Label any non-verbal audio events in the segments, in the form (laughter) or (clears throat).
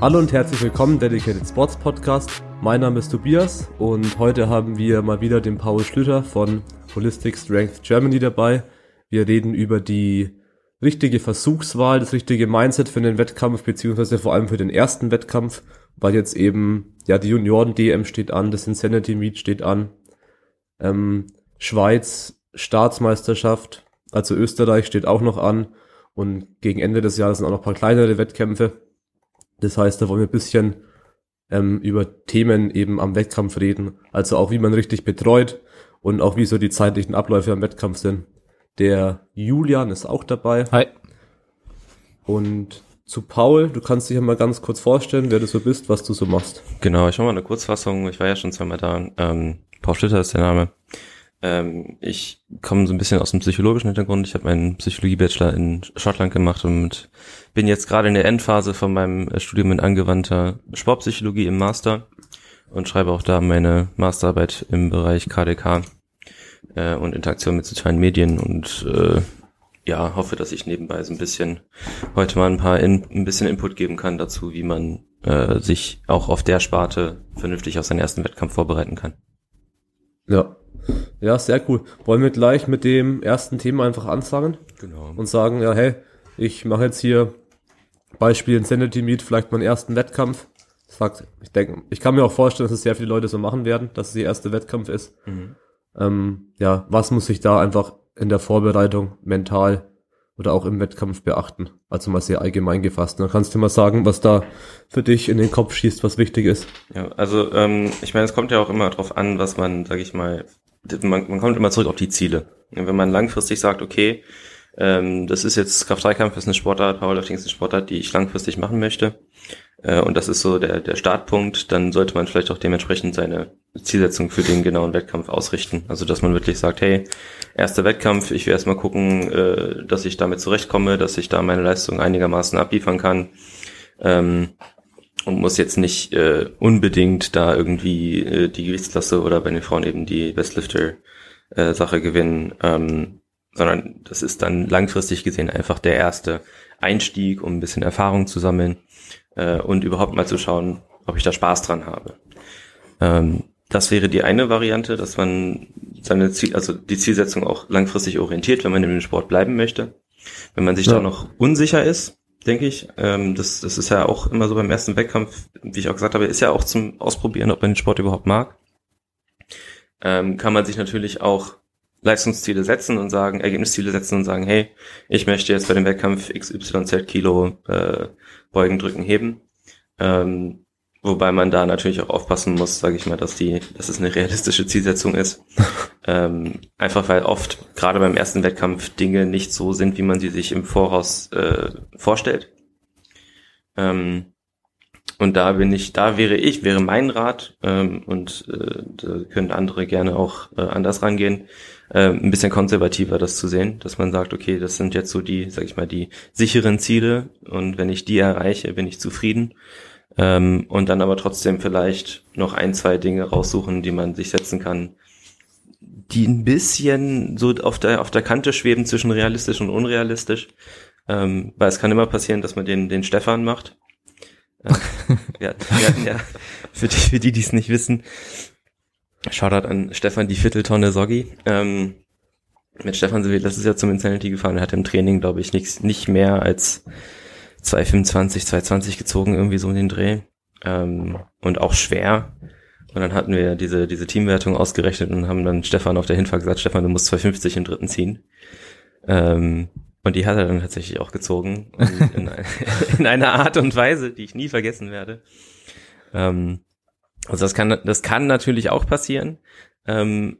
Hallo und herzlich willkommen, Dedicated Sports Podcast. Mein Name ist Tobias und heute haben wir mal wieder den Paul Schlüter von Holistic Strength Germany dabei. Wir reden über die richtige Versuchswahl, das richtige Mindset für den Wettkampf, beziehungsweise vor allem für den ersten Wettkampf, weil jetzt eben, ja, die Junioren-DM steht an, das Insanity Meet steht an, ähm, Schweiz, Staatsmeisterschaft, also Österreich steht auch noch an und gegen Ende des Jahres sind auch noch ein paar kleinere Wettkämpfe. Das heißt, da wollen wir ein bisschen ähm, über Themen eben am Wettkampf reden. Also auch wie man richtig betreut und auch wie so die zeitlichen Abläufe am Wettkampf sind. Der Julian ist auch dabei. Hi. Und zu Paul, du kannst dich ja mal ganz kurz vorstellen, wer du so bist, was du so machst. Genau, ich mache mal eine Kurzfassung. Ich war ja schon zweimal da. Ähm, Paul Schlitter ist der Name. Ähm, ich komme so ein bisschen aus dem psychologischen Hintergrund. Ich habe meinen Psychologie-Bachelor in Schottland gemacht und bin jetzt gerade in der Endphase von meinem äh, Studium in angewandter Sportpsychologie im Master und schreibe auch da meine Masterarbeit im Bereich KDK äh, und Interaktion mit sozialen Medien und äh, ja, hoffe, dass ich nebenbei so ein bisschen heute mal ein paar in, ein bisschen Input geben kann dazu, wie man äh, sich auch auf der Sparte vernünftig auf seinen ersten Wettkampf vorbereiten kann. Ja, ja, sehr cool. Wollen wir gleich mit dem ersten Thema einfach anfangen? Genau. Und sagen, ja, hey, ich mache jetzt hier Beispiel Insanity Meet, vielleicht meinen ersten Wettkampf. Sagt, ich denke, ich kann mir auch vorstellen, dass es sehr viele Leute so machen werden, dass es ihr erster Wettkampf ist. Mhm. Ähm, ja, was muss ich da einfach in der Vorbereitung mental oder auch im Wettkampf beachten? Also mal sehr allgemein gefasst. Dann kannst du mal sagen, was da für dich in den Kopf schießt, was wichtig ist. Ja, also ähm, ich meine, es kommt ja auch immer drauf an, was man, sag ich mal, man, man kommt immer zurück auf die Ziele. Wenn man langfristig sagt, okay, ähm, das ist jetzt Kraft-3-Kampf ist eine Sportart, Powerlifting ist eine Sportart, die ich langfristig machen möchte. Äh, und das ist so der, der Startpunkt, dann sollte man vielleicht auch dementsprechend seine Zielsetzung für den genauen Wettkampf ausrichten. Also dass man wirklich sagt, hey, erster Wettkampf, ich will erstmal gucken, äh, dass ich damit zurechtkomme, dass ich da meine Leistung einigermaßen abliefern kann. Ähm, und muss jetzt nicht äh, unbedingt da irgendwie äh, die Gewichtsklasse oder bei den Frauen eben die Bestlifter-Sache äh, gewinnen, ähm, sondern das ist dann langfristig gesehen einfach der erste Einstieg, um ein bisschen Erfahrung zu sammeln äh, und überhaupt mal zu schauen, ob ich da Spaß dran habe. Ähm, das wäre die eine Variante, dass man seine Ziel, also die Zielsetzung auch langfristig orientiert, wenn man in dem Sport bleiben möchte. Wenn man sich ja. da noch unsicher ist, denke ich. Ähm, das, das ist ja auch immer so beim ersten Wettkampf, wie ich auch gesagt habe, ist ja auch zum Ausprobieren, ob man den Sport überhaupt mag. Ähm, kann man sich natürlich auch Leistungsziele setzen und sagen, Ergebnisziele setzen und sagen, hey, ich möchte jetzt bei dem Wettkampf XYZ Kilo äh, beugen, drücken, heben. Ähm, Wobei man da natürlich auch aufpassen muss, sage ich mal, dass die, dass es eine realistische Zielsetzung ist. (laughs) ähm, einfach weil oft gerade beim ersten Wettkampf Dinge nicht so sind, wie man sie sich im Voraus äh, vorstellt. Ähm, und da bin ich, da wäre ich, wäre mein Rat, ähm, und äh, da können andere gerne auch äh, anders rangehen, äh, ein bisschen konservativer das zu sehen, dass man sagt, okay, das sind jetzt so die, sag ich mal, die sicheren Ziele und wenn ich die erreiche, bin ich zufrieden ähm, und dann aber trotzdem vielleicht noch ein, zwei Dinge raussuchen, die man sich setzen kann, die ein bisschen so auf der, auf der Kante schweben zwischen realistisch und unrealistisch. Ähm, weil es kann immer passieren, dass man den, den Stefan macht. Äh, wir, wir hatten ja, für die, für die, die es nicht wissen, Shoutout an Stefan die Vierteltonne Soggi. Ähm, mit Stefan wir letztes Jahr zum Insanity gefahren. Er hat im Training, glaube ich, nichts, nicht mehr als 225, 220 gezogen, irgendwie so in den Dreh. Ähm, und auch schwer. Und dann hatten wir diese, diese Teamwertung ausgerechnet und haben dann Stefan auf der Hinfahrt gesagt, Stefan, du musst 250 im dritten ziehen. Ähm, und die hat er dann tatsächlich auch gezogen. (laughs) In, in, einer Art und Weise, die ich nie vergessen werde. Ähm, also das kann, das kann natürlich auch passieren. Ähm,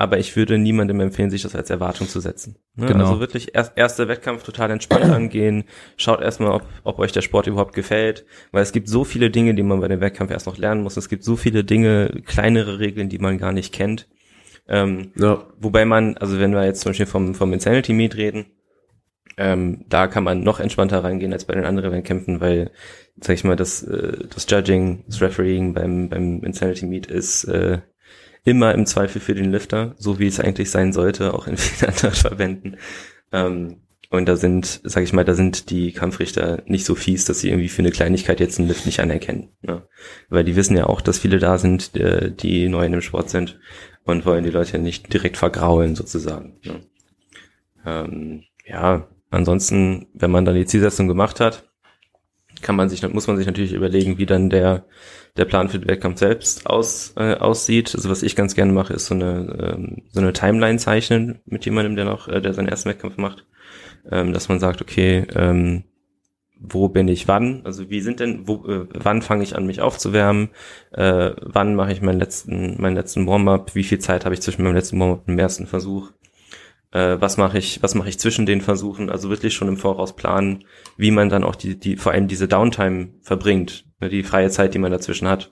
aber ich würde niemandem empfehlen, sich das als Erwartung zu setzen. Ne? Genau. Also wirklich erst, erster Wettkampf total entspannt (clears throat) angehen, schaut erstmal, ob, ob euch der Sport überhaupt gefällt, weil es gibt so viele Dinge, die man bei dem Wettkampf erst noch lernen muss. Es gibt so viele Dinge, kleinere Regeln, die man gar nicht kennt. Ähm, ja. Wobei man, also wenn wir jetzt zum Beispiel vom, vom Insanity Meet reden, ähm, da kann man noch entspannter reingehen als bei den anderen Wettkämpfen, weil, sag ich mal, das, äh, das Judging, das Refereeing beim, beim Insanity Meet ist äh, immer im Zweifel für den Lifter, so wie es eigentlich sein sollte, auch in (laughs) vielen anderen Verbänden. Ähm, und da sind, sag ich mal, da sind die Kampfrichter nicht so fies, dass sie irgendwie für eine Kleinigkeit jetzt einen Lift nicht anerkennen. Ne? Weil die wissen ja auch, dass viele da sind, äh, die neu in dem Sport sind und wollen die Leute nicht direkt vergraulen sozusagen. Ne? Ähm, ja, ansonsten, wenn man dann die Zielsetzung gemacht hat, kann man sich, muss man sich natürlich überlegen, wie dann der, der Plan für den Wettkampf selbst aus, äh, aussieht. Also was ich ganz gerne mache, ist so eine, ähm, so eine Timeline zeichnen mit jemandem, der noch, äh, der seinen ersten Wettkampf macht. Ähm, dass man sagt, okay, ähm, wo bin ich wann? Also wie sind denn, wo, äh, wann fange ich an, mich aufzuwärmen? Äh, wann mache ich meinen letzten, meinen letzten Warm-up? Wie viel Zeit habe ich zwischen meinem letzten Warm-up und dem ersten Versuch? Äh, was mache ich, was mache ich zwischen den Versuchen? Also wirklich schon im Voraus planen, wie man dann auch die, die, vor allem diese Downtime verbringt, ne, die freie Zeit, die man dazwischen hat.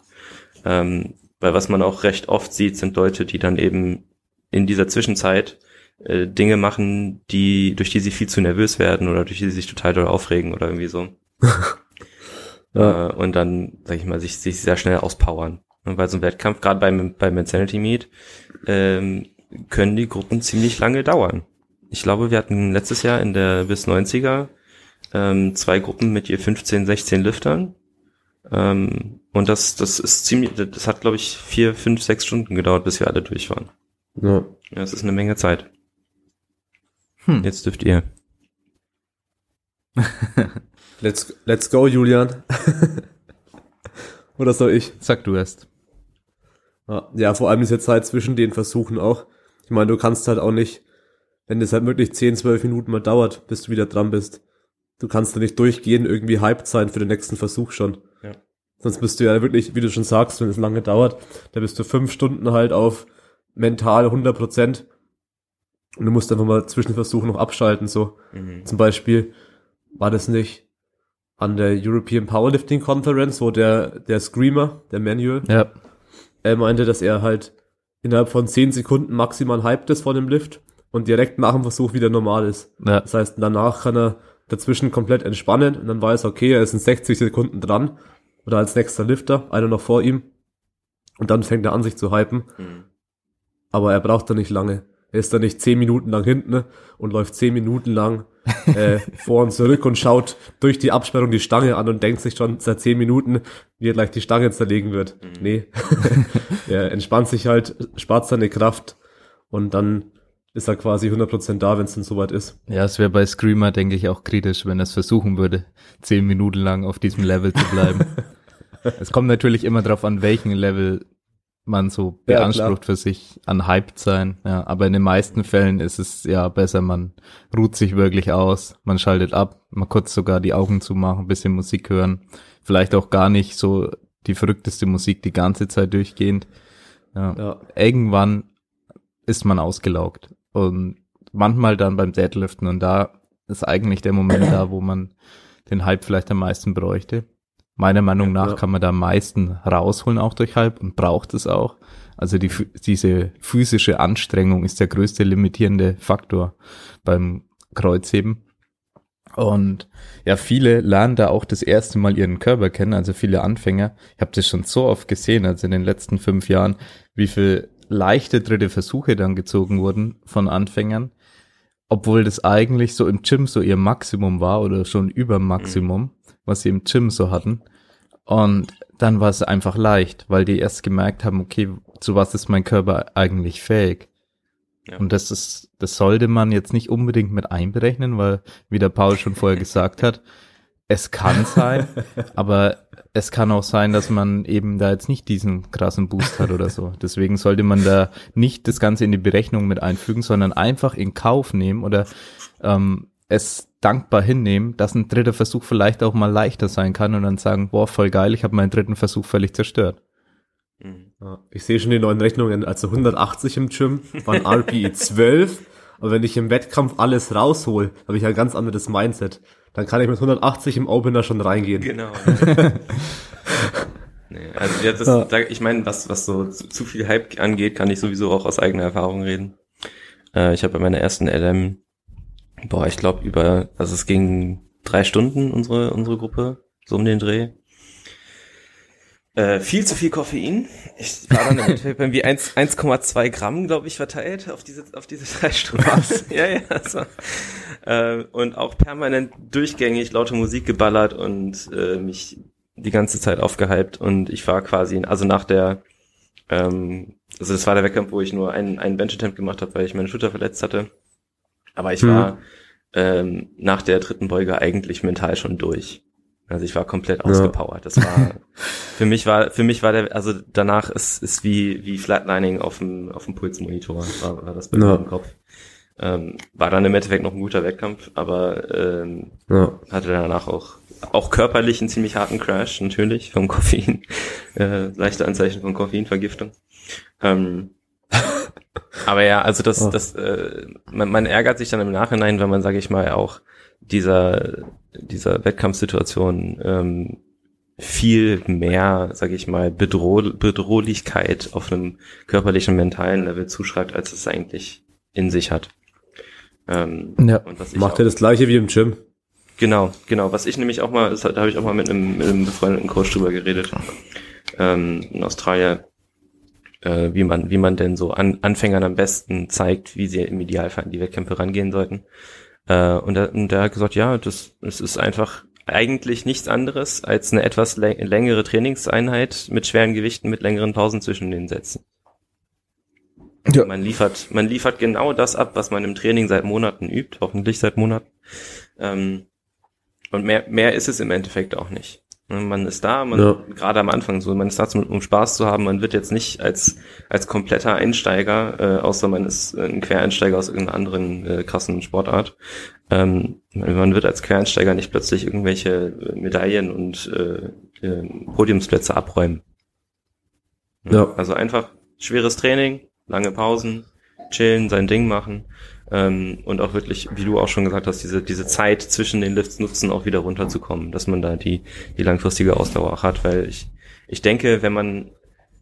Ähm, weil was man auch recht oft sieht, sind Leute, die dann eben in dieser Zwischenzeit äh, Dinge machen, die, durch die sie viel zu nervös werden oder durch die sie sich total doll aufregen oder irgendwie so. (laughs) ja. äh, und dann, sag ich mal, sich, sich sehr schnell auspowern. Und bei so einem Wettkampf, gerade beim, beim Insanity Meet, ähm, können die Gruppen ziemlich lange dauern. Ich glaube, wir hatten letztes Jahr in der bis 90er ähm, zwei Gruppen mit je 15, 16 Liftern. Ähm, und das, das ist ziemlich, das hat, glaube ich, vier, fünf, sechs Stunden gedauert, bis wir alle durch waren. Ja. ja das ist eine Menge Zeit. Hm. Jetzt dürft ihr. (laughs) let's, let's go, Julian. (laughs) Oder soll ich? Sag du erst. Ja, vor allem ist jetzt Zeit zwischen den Versuchen auch. Ich meine, du kannst halt auch nicht, wenn das halt wirklich 10, 12 Minuten mal dauert, bis du wieder dran bist. Du kannst da nicht durchgehen, irgendwie hyped sein für den nächsten Versuch schon. Ja. Sonst bist du ja wirklich, wie du schon sagst, wenn es lange dauert, da bist du fünf Stunden halt auf mental 100 Prozent und du musst einfach mal Zwischenversuche noch abschalten, so. Mhm. Zum Beispiel war das nicht an der European Powerlifting Conference, wo der, der Screamer, der Manual, ja. er meinte, dass er halt innerhalb von zehn Sekunden maximal hyped ist vor dem Lift und direkt nach dem Versuch wieder normal ist. Ja. Das heißt, danach kann er dazwischen komplett entspannen und dann weiß er, okay, er ist in 60 Sekunden dran oder als nächster Lifter, einer noch vor ihm und dann fängt er an, sich zu hypen. Mhm. Aber er braucht da nicht lange. Er ist da nicht zehn Minuten lang hinten und läuft zehn Minuten lang äh, vor und zurück und schaut durch die Absperrung die Stange an und denkt sich schon seit zehn Minuten, wie er gleich die Stange zerlegen wird. Mhm. Nee. (laughs) er entspannt sich halt, spart seine Kraft und dann ist er quasi 100% da, wenn es dann soweit ist. Ja, es wäre bei Screamer, denke ich, auch kritisch, wenn er es versuchen würde, zehn Minuten lang auf diesem Level zu bleiben. (laughs) es kommt natürlich immer darauf an, welchen Level man so beansprucht ja, für sich an Hyped sein. Ja, aber in den meisten Fällen ist es ja besser, man ruht sich wirklich aus, man schaltet ab, man kurz sogar die Augen zumachen, ein bisschen Musik hören, vielleicht auch gar nicht so die verrückteste Musik die ganze Zeit durchgehend. Ja. ja. Irgendwann ist man ausgelaugt und manchmal dann beim Deadliften und da ist eigentlich der Moment da, wo man den Hype vielleicht am meisten bräuchte. Meiner Meinung nach ja. kann man da am meisten rausholen auch durch Halb und braucht es auch. Also die, diese physische Anstrengung ist der größte limitierende Faktor beim Kreuzheben. Und ja, viele lernen da auch das erste Mal ihren Körper kennen, also viele Anfänger. Ich habe das schon so oft gesehen, also in den letzten fünf Jahren, wie viel leichte dritte Versuche dann gezogen wurden von Anfängern, obwohl das eigentlich so im Gym so ihr Maximum war oder schon über Maximum. Mhm was sie im Gym so hatten. Und dann war es einfach leicht, weil die erst gemerkt haben, okay, zu was ist mein Körper eigentlich fähig? Ja. Und das ist, das sollte man jetzt nicht unbedingt mit einberechnen, weil, wie der Paul schon vorher gesagt hat, (laughs) es kann sein, (laughs) aber es kann auch sein, dass man eben da jetzt nicht diesen krassen Boost hat oder so. Deswegen sollte man da nicht das Ganze in die Berechnung mit einfügen, sondern einfach in Kauf nehmen oder ähm, es dankbar hinnehmen, dass ein dritter Versuch vielleicht auch mal leichter sein kann und dann sagen, boah, voll geil, ich habe meinen dritten Versuch völlig zerstört. Mhm. ich sehe schon die neuen Rechnungen, also 180 im Gym waren (laughs) RPE 12, aber wenn ich im Wettkampf alles raushol, habe ich ein ganz anderes Mindset. Dann kann ich mit 180 im Opener schon reingehen. Genau. (laughs) nee, also jetzt ist, ja. ich meine, was, was so zu, zu, viel Hype angeht, kann ich sowieso auch aus eigener Erfahrung reden. Äh, ich habe bei meiner ersten LM boah, ich glaube über, also es ging drei Stunden unsere unsere Gruppe so um den Dreh. Äh, viel zu viel Koffein. Ich war dann im (laughs) Endeffekt irgendwie 1,2 Gramm, glaube ich, verteilt auf diese, auf diese drei Stunden. (laughs) Ja, ja. So. Äh, und auch permanent durchgängig laute Musik geballert und äh, mich die ganze Zeit aufgehypt. Und ich war quasi, also nach der, ähm, also das war der Wettkampf, wo ich nur einen, einen Bench-Attempt gemacht habe, weil ich meine Schulter verletzt hatte. Aber ich war ähm, nach der dritten Beuge eigentlich mental schon durch. Also ich war komplett ausgepowert. Das war (laughs) für mich war für mich war der also danach ist ist wie wie Flatlining auf dem auf dem Pulsmonitor war, war das bei ja. mir im Kopf. Ähm, war dann im Endeffekt noch ein guter Wettkampf, aber ähm, ja. hatte danach auch auch körperlich einen ziemlich harten Crash natürlich vom Koffein, (laughs) äh, leichte Anzeichen von Koffeinvergiftung. Ähm, aber ja, also das oh. das äh, man, man ärgert sich dann im Nachhinein, wenn man sage ich mal auch dieser, dieser Wettkampfsituation ähm, viel mehr, sage ich mal, Bedroh Bedrohlichkeit auf einem körperlichen, mentalen Level zuschreibt, als es eigentlich in sich hat. Ähm, ja. und was Macht er das gleiche wie im Gym? Genau, genau. Was ich nämlich auch mal, das, da habe ich auch mal mit einem, mit einem befreundeten Coach drüber geredet, ähm, in Australien, äh, wie man, wie man denn so an, Anfängern am besten zeigt, wie sie im Idealfall an die Wettkämpfe rangehen sollten. Äh, und, er, und er hat gesagt, ja, das, das ist einfach eigentlich nichts anderes als eine etwas längere Trainingseinheit mit schweren Gewichten, mit längeren Pausen zwischen den Sätzen. Ja. Man liefert, man liefert genau das ab, was man im Training seit Monaten übt, hoffentlich seit Monaten. Ähm, und mehr, mehr ist es im Endeffekt auch nicht. Ne, man ist da, man, ja. gerade am Anfang so, man ist da, um Spaß zu haben, man wird jetzt nicht als, als kompletter Einsteiger, äh, außer man ist ein Quereinsteiger aus irgendeiner anderen äh, krassen Sportart, ähm, man wird als Quereinsteiger nicht plötzlich irgendwelche Medaillen und äh, äh, Podiumsplätze abräumen. Ja. Also einfach schweres Training, lange Pausen, chillen, sein Ding machen ähm, und auch wirklich, wie du auch schon gesagt hast, diese, diese Zeit zwischen den Lifts nutzen, auch wieder runterzukommen, dass man da die, die langfristige Ausdauer auch hat, weil ich, ich denke, wenn man,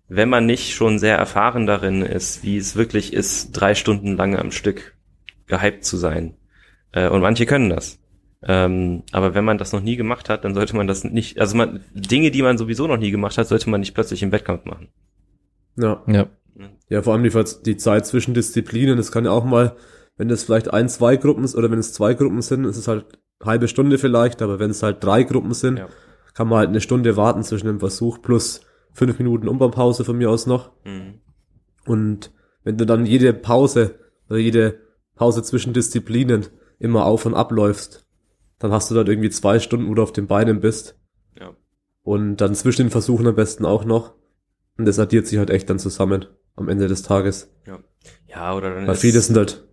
wenn man nicht schon sehr erfahren darin ist, wie es wirklich ist, drei Stunden lang am Stück gehypt zu sein, äh, und manche können das, ähm, aber wenn man das noch nie gemacht hat, dann sollte man das nicht, also man, Dinge, die man sowieso noch nie gemacht hat, sollte man nicht plötzlich im Wettkampf machen. Ja. Ja. Ja, vor allem die, die Zeit zwischen Disziplinen, das kann ja auch mal wenn es vielleicht ein, zwei Gruppen ist oder wenn es zwei Gruppen sind, ist es halt halbe Stunde vielleicht, aber wenn es halt drei Gruppen sind, ja. kann man halt eine Stunde warten zwischen dem Versuch plus fünf Minuten Umbaupause von mir aus noch. Mhm. Und wenn du dann jede Pause oder jede Pause zwischen Disziplinen immer auf und abläufst, dann hast du dann irgendwie zwei Stunden, wo du auf den Beinen bist. Ja. Und dann zwischen den Versuchen am besten auch noch. Und das addiert sich halt echt dann zusammen am Ende des Tages. Ja. Ja, oder dann Weil viele sind halt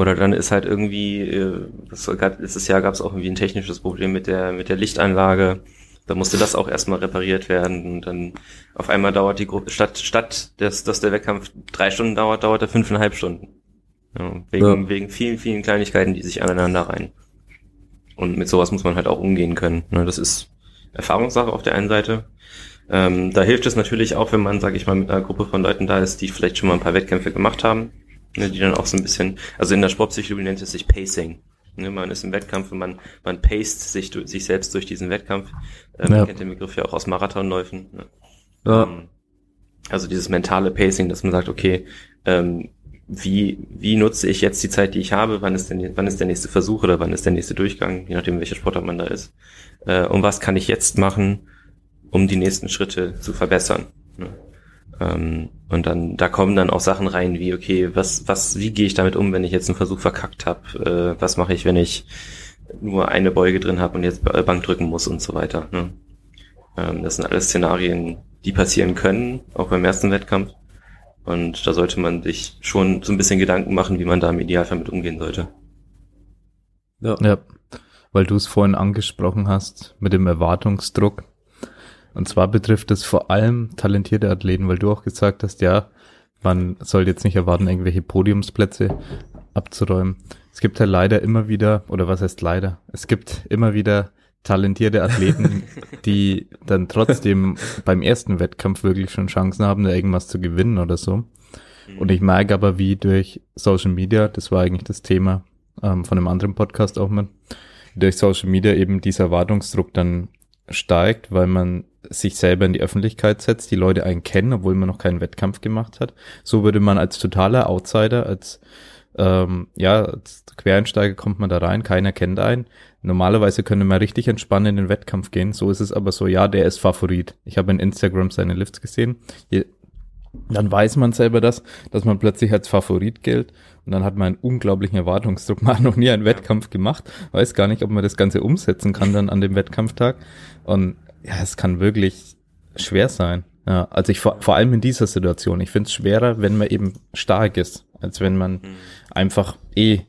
oder dann ist halt irgendwie, äh, das gab, letztes Jahr gab es auch irgendwie ein technisches Problem mit der, mit der Lichtanlage. Da musste das auch erstmal repariert werden. Und dann auf einmal dauert die Gruppe, statt, statt dass, dass der Wettkampf drei Stunden dauert, dauert er fünfeinhalb Stunden. Ja, wegen, ja. wegen vielen, vielen Kleinigkeiten, die sich aneinander rein. Und mit sowas muss man halt auch umgehen können. Ne? Das ist Erfahrungssache auf der einen Seite. Ähm, da hilft es natürlich auch, wenn man, sag ich mal, mit einer Gruppe von Leuten da ist, die vielleicht schon mal ein paar Wettkämpfe gemacht haben ne, die dann auch so ein bisschen, also in der Sportpsychologie nennt es sich Pacing. Ne, man ist im Wettkampf und man, man paced sich, sich selbst durch diesen Wettkampf. Äh, man ja. kennt den Begriff ja auch aus Marathonläufen. Ne? Ja. Ähm, also dieses mentale Pacing, dass man sagt, okay, ähm, wie, wie nutze ich jetzt die Zeit, die ich habe, wann ist, denn, wann ist der nächste Versuch oder wann ist der nächste Durchgang, je nachdem, welcher Sportart man da ist. Äh, und was kann ich jetzt machen, um die nächsten Schritte zu verbessern. Ähm, und dann, da kommen dann auch Sachen rein wie, okay, was, was, wie gehe ich damit um, wenn ich jetzt einen Versuch verkackt habe? Äh, was mache ich, wenn ich nur eine Beuge drin habe und jetzt Bank drücken muss und so weiter. Ne? Ähm, das sind alles Szenarien, die passieren können, auch beim ersten Wettkampf. Und da sollte man sich schon so ein bisschen Gedanken machen, wie man da im Idealfall mit umgehen sollte. Ja. ja. Weil du es vorhin angesprochen hast mit dem Erwartungsdruck. Und zwar betrifft es vor allem talentierte Athleten, weil du auch gesagt hast, ja, man soll jetzt nicht erwarten, irgendwelche Podiumsplätze abzuräumen. Es gibt ja leider immer wieder, oder was heißt leider? Es gibt immer wieder talentierte Athleten, (laughs) die dann trotzdem beim ersten Wettkampf wirklich schon Chancen haben, da irgendwas zu gewinnen oder so. Und ich merke aber, wie durch Social Media, das war eigentlich das Thema ähm, von einem anderen Podcast auch mal, durch Social Media eben dieser Erwartungsdruck dann steigt, weil man sich selber in die Öffentlichkeit setzt, die Leute einen kennen, obwohl man noch keinen Wettkampf gemacht hat. So würde man als totaler Outsider, als ähm, ja, als Quereinsteiger kommt man da rein, keiner kennt einen. Normalerweise könnte man richtig entspannen in den Wettkampf gehen. So ist es aber so, ja, der ist Favorit. Ich habe in Instagram seine Lifts gesehen. Dann weiß man selber das, dass man plötzlich als Favorit gilt. Und dann hat man einen unglaublichen Erwartungsdruck. (laughs) Man hat noch nie einen Wettkampf gemacht. Weiß gar nicht, ob man das Ganze umsetzen kann dann an dem Wettkampftag. Und ja, es kann wirklich schwer sein. Ja, also ich vor, vor allem in dieser Situation. Ich finde es schwerer, wenn man eben stark ist, als wenn man mhm. einfach eh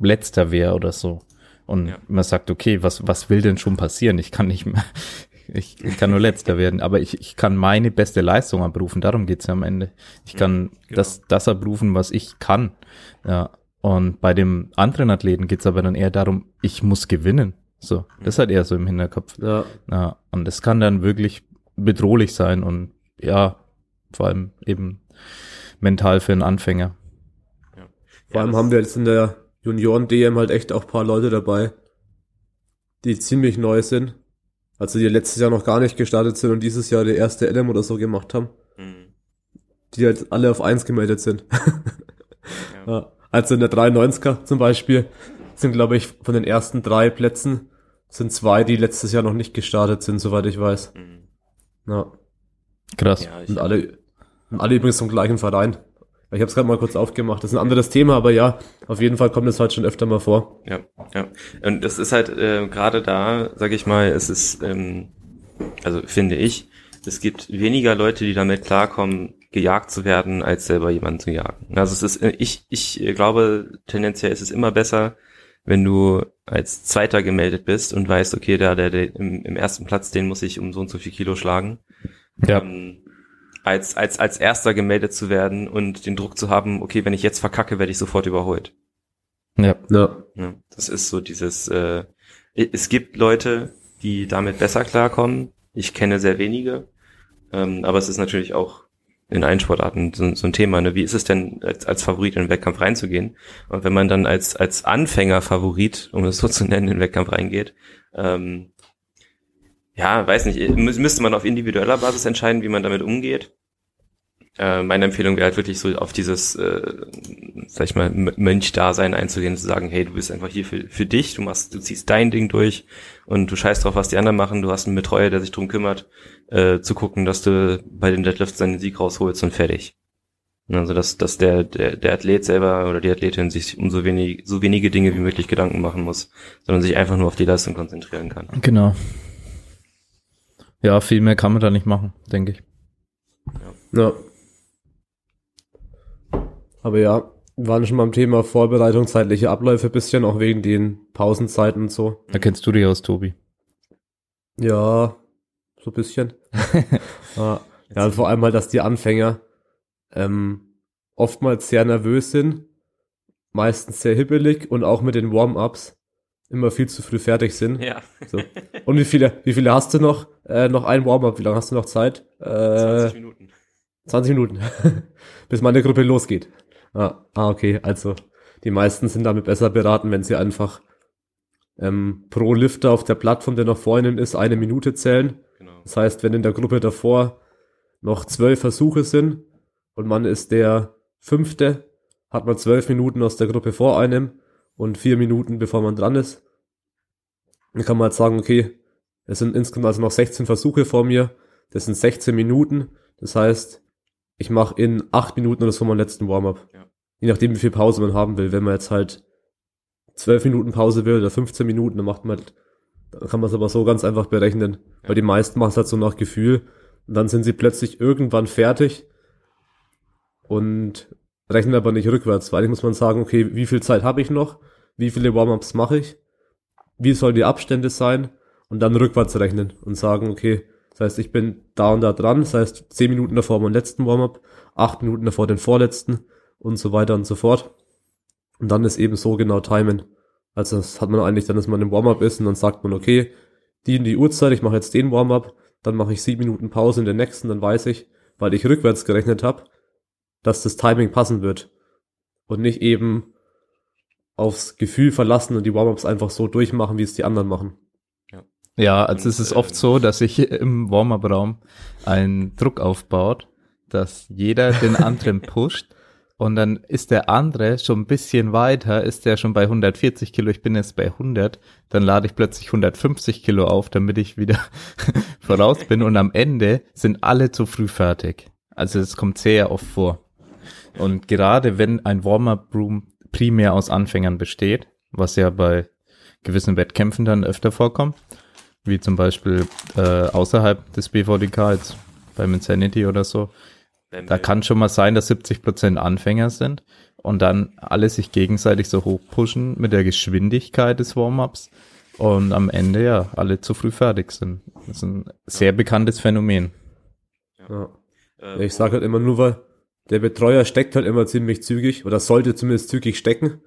letzter wäre oder so. Und ja. man sagt, okay, was, was will denn schon passieren? Ich kann nicht mehr, (laughs) ich, ich kann nur letzter werden, aber ich, ich kann meine beste Leistung abrufen, darum geht's ja am Ende. Ich kann genau. das, das abrufen, was ich kann. Ja. Und bei dem anderen Athleten geht's aber dann eher darum, ich muss gewinnen. So, das hat eher so im Hinterkopf. Ja. ja. Und das kann dann wirklich bedrohlich sein und ja, vor allem eben mental für einen Anfänger. Ja. Vor allem haben wir jetzt in der Junioren-DM halt echt auch paar Leute dabei, die ziemlich neu sind. Also die letztes Jahr noch gar nicht gestartet sind und dieses Jahr die erste LM oder so gemacht haben. Mhm. Die halt alle auf eins gemeldet sind. (laughs) ja. Also in der 93er zum Beispiel sind, glaube ich, von den ersten drei Plätzen sind zwei, die letztes Jahr noch nicht gestartet sind, soweit ich weiß. Mhm. Ja. Krass. Ja, und alle, und alle übrigens zum gleichen Verein. Ich habe es gerade mal kurz aufgemacht. Das ist ein anderes Thema, aber ja, auf jeden Fall kommt es halt schon öfter mal vor. Ja, ja. Und es ist halt äh, gerade da, sage ich mal, es ist, ähm, also finde ich, es gibt weniger Leute, die damit klarkommen, gejagt zu werden, als selber jemanden zu jagen. Also es ist, äh, ich, ich glaube, tendenziell ist es immer besser, wenn du als Zweiter gemeldet bist und weißt, okay, der, der, der im, im ersten Platz, den muss ich um so und so viel Kilo schlagen. Ja. Ähm, als, als, als Erster gemeldet zu werden und den Druck zu haben, okay, wenn ich jetzt verkacke, werde ich sofort überholt. Ja. ja. ja das ist so dieses, äh, es gibt Leute, die damit besser klarkommen. Ich kenne sehr wenige. Ähm, aber es ist natürlich auch in allen Sportarten so, so ein Thema. Ne? Wie ist es denn, als, als Favorit in den Wettkampf reinzugehen? Und wenn man dann als, als Anfänger-Favorit, um es so zu nennen, in den Wettkampf reingeht, ähm, ja, weiß nicht, müsste man auf individueller Basis entscheiden, wie man damit umgeht. Äh, meine Empfehlung wäre halt wirklich so auf dieses, äh, sag ich mal, Mönch-Dasein einzugehen und zu sagen, hey, du bist einfach hier für, für dich, du machst, du ziehst dein Ding durch und du scheißt drauf, was die anderen machen, du hast einen Betreuer, der sich drum kümmert, äh, zu gucken, dass du bei den Deadlifts seinen Sieg rausholst und fertig. Also dass, dass der, der, der Athlet selber oder die Athletin sich um so wenig, so wenige Dinge wie möglich Gedanken machen muss, sondern sich einfach nur auf die Leistung konzentrieren kann. Genau. Ja, viel mehr kann man da nicht machen, denke ich. Ja. ja. Aber ja, wir waren schon beim Thema Vorbereitung, zeitliche Abläufe bisschen, auch wegen den Pausenzeiten und so. Da kennst du dich aus, Tobi. Ja, so ein bisschen. (laughs) ja, ja, und vor allem halt, dass die Anfänger ähm, oftmals sehr nervös sind, meistens sehr hibbelig und auch mit den Warm-ups immer viel zu früh fertig sind. Ja. So. Und wie viele, wie viele hast du noch? Äh, noch ein Warm-up, wie lange hast du noch Zeit? Äh, 20 Minuten. 20 Minuten. (laughs) Bis meine Gruppe losgeht. Ah, ah, okay, also die meisten sind damit besser beraten, wenn sie einfach ähm, pro Lifter auf der Plattform, der noch vor ihnen ist, eine Minute zählen. Genau. Das heißt, wenn in der Gruppe davor noch zwölf Versuche sind und man ist der fünfte, hat man zwölf Minuten aus der Gruppe vor einem und vier Minuten bevor man dran ist. Dann kann man halt sagen, okay, es sind insgesamt also noch 16 Versuche vor mir, das sind 16 Minuten, das heißt, ich mache in acht Minuten oder so meinen letzten Warm-up. Ja. Je nachdem, wie viel Pause man haben will. Wenn man jetzt halt zwölf Minuten Pause will oder 15 Minuten, dann macht man halt, dann kann man es aber so ganz einfach berechnen. Ja. Weil die meisten machen es halt so nach Gefühl. Und dann sind sie plötzlich irgendwann fertig und rechnen aber nicht rückwärts. Weil ich muss man sagen, okay, wie viel Zeit habe ich noch? Wie viele Warm-ups mache ich? Wie sollen die Abstände sein? Und dann rückwärts rechnen und sagen, okay, das heißt, ich bin da und da dran, das heißt, zehn Minuten davor meinen letzten Warm-up, acht Minuten davor den vorletzten und so weiter und so fort. Und dann ist eben so genau timen. Also das hat man eigentlich dann, dass man im Warm-up ist und dann sagt man, okay, die in die Uhrzeit, ich mache jetzt den Warm-up, dann mache ich sieben Minuten Pause in den nächsten, dann weiß ich, weil ich rückwärts gerechnet habe, dass das Timing passen wird. Und nicht eben aufs Gefühl verlassen und die Warm-ups einfach so durchmachen, wie es die anderen machen. Ja, also und, es ist oft so, dass sich (laughs) im Warm-up-Raum ein Druck aufbaut, dass jeder den anderen (laughs) pusht und dann ist der andere schon ein bisschen weiter, ist der schon bei 140 Kilo, ich bin jetzt bei 100, dann lade ich plötzlich 150 Kilo auf, damit ich wieder (laughs) voraus bin und am Ende sind alle zu früh fertig. Also es kommt sehr oft vor. Und gerade wenn ein Warm-up-Room primär aus Anfängern besteht, was ja bei gewissen Wettkämpfen dann öfter vorkommt, wie zum Beispiel äh, außerhalb des BVDK, jetzt beim Insanity oder so, da kann schon mal sein, dass 70 Prozent Anfänger sind und dann alle sich gegenseitig so hochpushen mit der Geschwindigkeit des Warm-ups und am Ende ja alle zu früh fertig sind. Das ist ein sehr bekanntes Phänomen. Ja. Äh, ich sage halt immer nur, weil der Betreuer steckt halt immer ziemlich zügig oder sollte zumindest zügig stecken.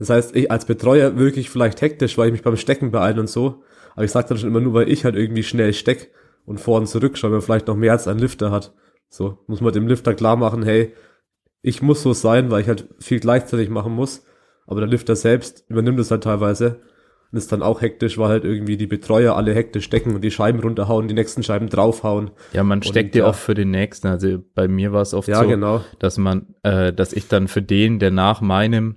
Das heißt, ich als Betreuer wirklich vielleicht hektisch, weil ich mich beim Stecken beeile und so. Aber ich sage dann schon immer nur, weil ich halt irgendwie schnell steck und vor und zurück schaue, wenn vielleicht noch mehr als ein Lifter hat. So, muss man dem Lifter klar machen, hey, ich muss so sein, weil ich halt viel gleichzeitig machen muss. Aber der Lifter selbst übernimmt es halt teilweise und ist dann auch hektisch, weil halt irgendwie die Betreuer alle hektisch stecken und die Scheiben runterhauen, die nächsten Scheiben draufhauen. Ja, man steckt ja oft für den nächsten. Also bei mir war es oft ja, so, genau. dass man, äh, dass ich dann für den, der nach meinem,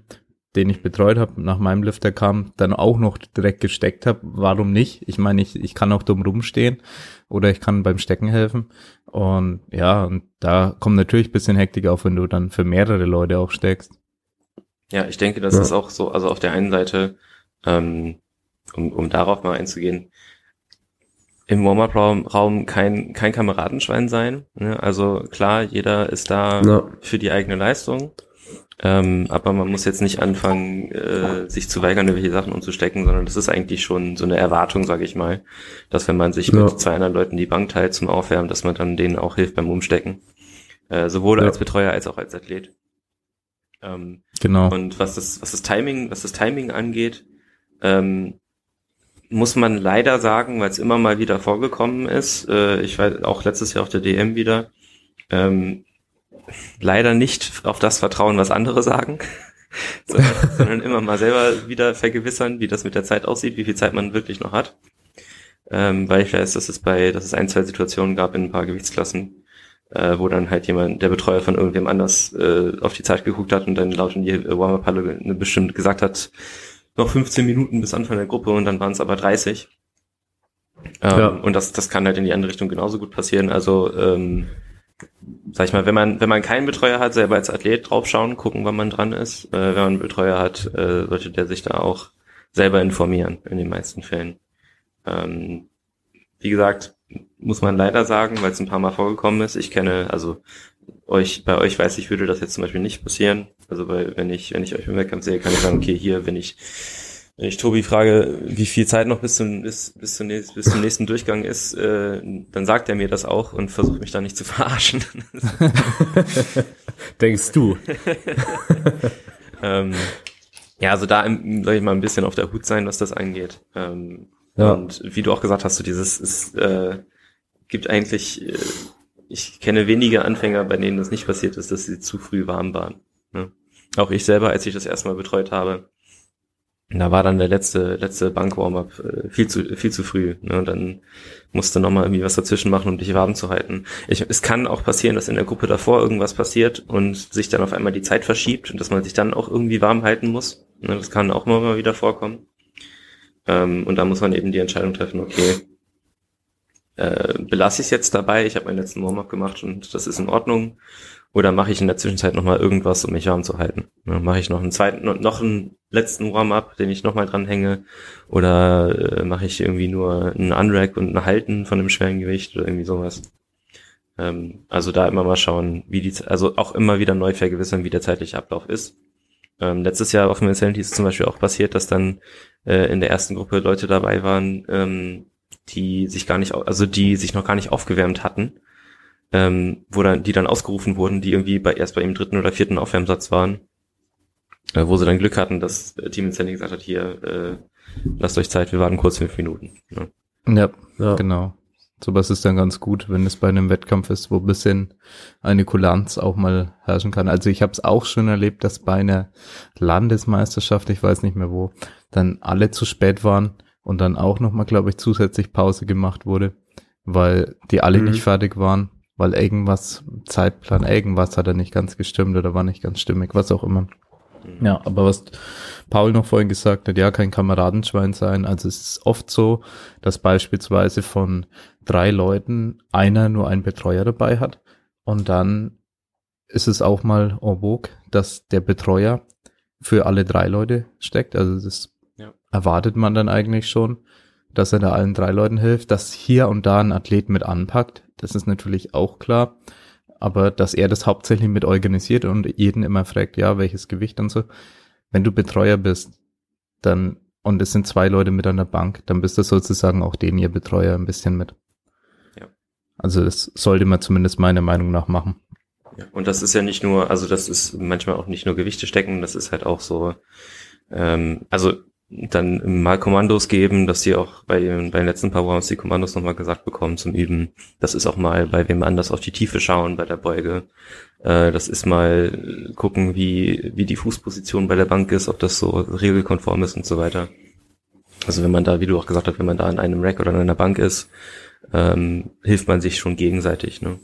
den ich betreut habe, nach meinem Lifter kam, dann auch noch direkt gesteckt habe. Warum nicht? Ich meine, ich, ich kann auch dumm rumstehen oder ich kann beim Stecken helfen. Und ja, und da kommt natürlich bisschen Hektik auf, wenn du dann für mehrere Leute auch steckst. Ja, ich denke, das ja. ist auch so, also auf der einen Seite ähm, um, um darauf mal einzugehen, im Warm-up-Raum Raum kein, kein Kameradenschwein sein. Ne? Also klar, jeder ist da ja. für die eigene Leistung. Ähm, aber man muss jetzt nicht anfangen, äh, sich zu weigern, irgendwelche Sachen umzustecken, sondern das ist eigentlich schon so eine Erwartung, sage ich mal, dass wenn man sich ja. mit zwei anderen Leuten die Bank teilt zum Aufwärmen, dass man dann denen auch hilft beim Umstecken. Äh, sowohl ja. als Betreuer als auch als Athlet. Ähm, genau. Und was das, was das Timing, was das Timing angeht, ähm, muss man leider sagen, weil es immer mal wieder vorgekommen ist, äh, ich weiß auch letztes Jahr auf der DM wieder, ähm, leider nicht auf das vertrauen, was andere sagen, (laughs) sondern, sondern immer mal selber wieder vergewissern, wie das mit der Zeit aussieht, wie viel Zeit man wirklich noch hat. Ähm, weil ich weiß, dass es bei, dass es ein, zwei Situationen gab in ein paar Gewichtsklassen, äh, wo dann halt jemand, der Betreuer von irgendwem anders äh, auf die Zeit geguckt hat und dann laut in die Warm-Up-Halle bestimmt gesagt hat, noch 15 Minuten bis Anfang der Gruppe und dann waren es aber 30. Ähm, ja. Und das, das kann halt in die andere Richtung genauso gut passieren. Also, ähm, sag ich mal, wenn man, wenn man keinen Betreuer hat, selber als Athlet draufschauen, gucken, wann man dran ist. Äh, wenn man einen Betreuer hat, äh, sollte der sich da auch selber informieren, in den meisten Fällen. Ähm, wie gesagt, muss man leider sagen, weil es ein paar Mal vorgekommen ist. Ich kenne, also euch, bei euch weiß ich, würde das jetzt zum Beispiel nicht passieren. Also weil, wenn ich, wenn ich euch im Wettkampf sehe, kann ich sagen, okay, hier, wenn ich, wenn ich Tobi frage, wie viel Zeit noch bis zum, bis, bis zum, nächsten, bis zum nächsten Durchgang ist, äh, dann sagt er mir das auch und versucht mich da nicht zu verarschen. (laughs) Denkst du? (laughs) ähm, ja, also da soll ich mal ein bisschen auf der Hut sein, was das angeht. Ähm, ja. Und wie du auch gesagt hast, so dieses, es äh, gibt eigentlich, äh, ich kenne wenige Anfänger, bei denen das nicht passiert ist, dass sie zu früh warm waren. Ne? Auch ich selber, als ich das erstmal betreut habe, da war dann der letzte, letzte Bank-Warm-Up äh, viel zu, viel zu früh. Ne? Und dann musste nochmal irgendwie was dazwischen machen, um dich warm zu halten. Ich, es kann auch passieren, dass in der Gruppe davor irgendwas passiert und sich dann auf einmal die Zeit verschiebt und dass man sich dann auch irgendwie warm halten muss. Ne? Das kann auch mal wieder vorkommen. Ähm, und da muss man eben die Entscheidung treffen, okay, äh, belasse ich es jetzt dabei, ich habe meinen letzten Warm-up gemacht und das ist in Ordnung. Oder mache ich in der Zwischenzeit nochmal irgendwas, um mich warm zu halten? Ne, mache ich noch einen zweiten, noch einen letzten Warm-up, den ich nochmal dranhänge? Oder äh, mache ich irgendwie nur einen Unrack und ein Halten von einem schweren Gewicht oder irgendwie sowas? Ähm, also da immer mal schauen, wie die, also auch immer wieder neu vergewissern, wie der zeitliche Ablauf ist. Ähm, letztes Jahr auf dem Insanity ist zum Beispiel auch passiert, dass dann äh, in der ersten Gruppe Leute dabei waren, ähm, die sich gar nicht, also die sich noch gar nicht aufgewärmt hatten, ähm, wo dann, die dann ausgerufen wurden, die irgendwie bei, erst bei ihrem dritten oder vierten Aufwärmsatz waren, äh, wo sie dann Glück hatten, dass äh, Team Incentive gesagt hat, hier, äh, lasst euch Zeit, wir warten kurz fünf Minuten. Ja, ja, ja. genau. Sowas ist dann ganz gut, wenn es bei einem Wettkampf ist, wo bisschen eine Kulanz auch mal herrschen kann. Also ich habe es auch schon erlebt, dass bei einer Landesmeisterschaft, ich weiß nicht mehr wo, dann alle zu spät waren und dann auch nochmal, glaube ich, zusätzlich Pause gemacht wurde, weil die alle mhm. nicht fertig waren, weil irgendwas, Zeitplan, irgendwas hat er nicht ganz gestimmt oder war nicht ganz stimmig, was auch immer. Ja, aber was Paul noch vorhin gesagt hat, ja, kein Kameradenschwein sein. Also es ist oft so, dass beispielsweise von drei Leuten einer nur einen Betreuer dabei hat und dann ist es auch mal en vogue, dass der Betreuer für alle drei Leute steckt. Also das ja. erwartet man dann eigentlich schon, dass er da allen drei Leuten hilft. Dass hier und da ein Athlet mit anpackt, das ist natürlich auch klar. Aber dass er das hauptsächlich mit organisiert und jeden immer fragt, ja, welches Gewicht und so. Wenn du Betreuer bist, dann, und es sind zwei Leute mit an der Bank, dann bist du sozusagen auch den ihr Betreuer ein bisschen mit. Ja. Also das sollte man zumindest meiner Meinung nach machen. Ja, und das ist ja nicht nur, also das ist manchmal auch nicht nur Gewichte stecken, das ist halt auch so, ähm, also dann mal Kommandos geben, dass die auch bei, bei den letzten paar Rounds die Kommandos nochmal gesagt bekommen zum Üben. Das ist auch mal bei wem anders auf die Tiefe schauen bei der Beuge. Äh, das ist mal gucken, wie, wie die Fußposition bei der Bank ist, ob das so regelkonform ist und so weiter. Also wenn man da, wie du auch gesagt hast, wenn man da an einem Rack oder an einer Bank ist, ähm, hilft man sich schon gegenseitig. Ne?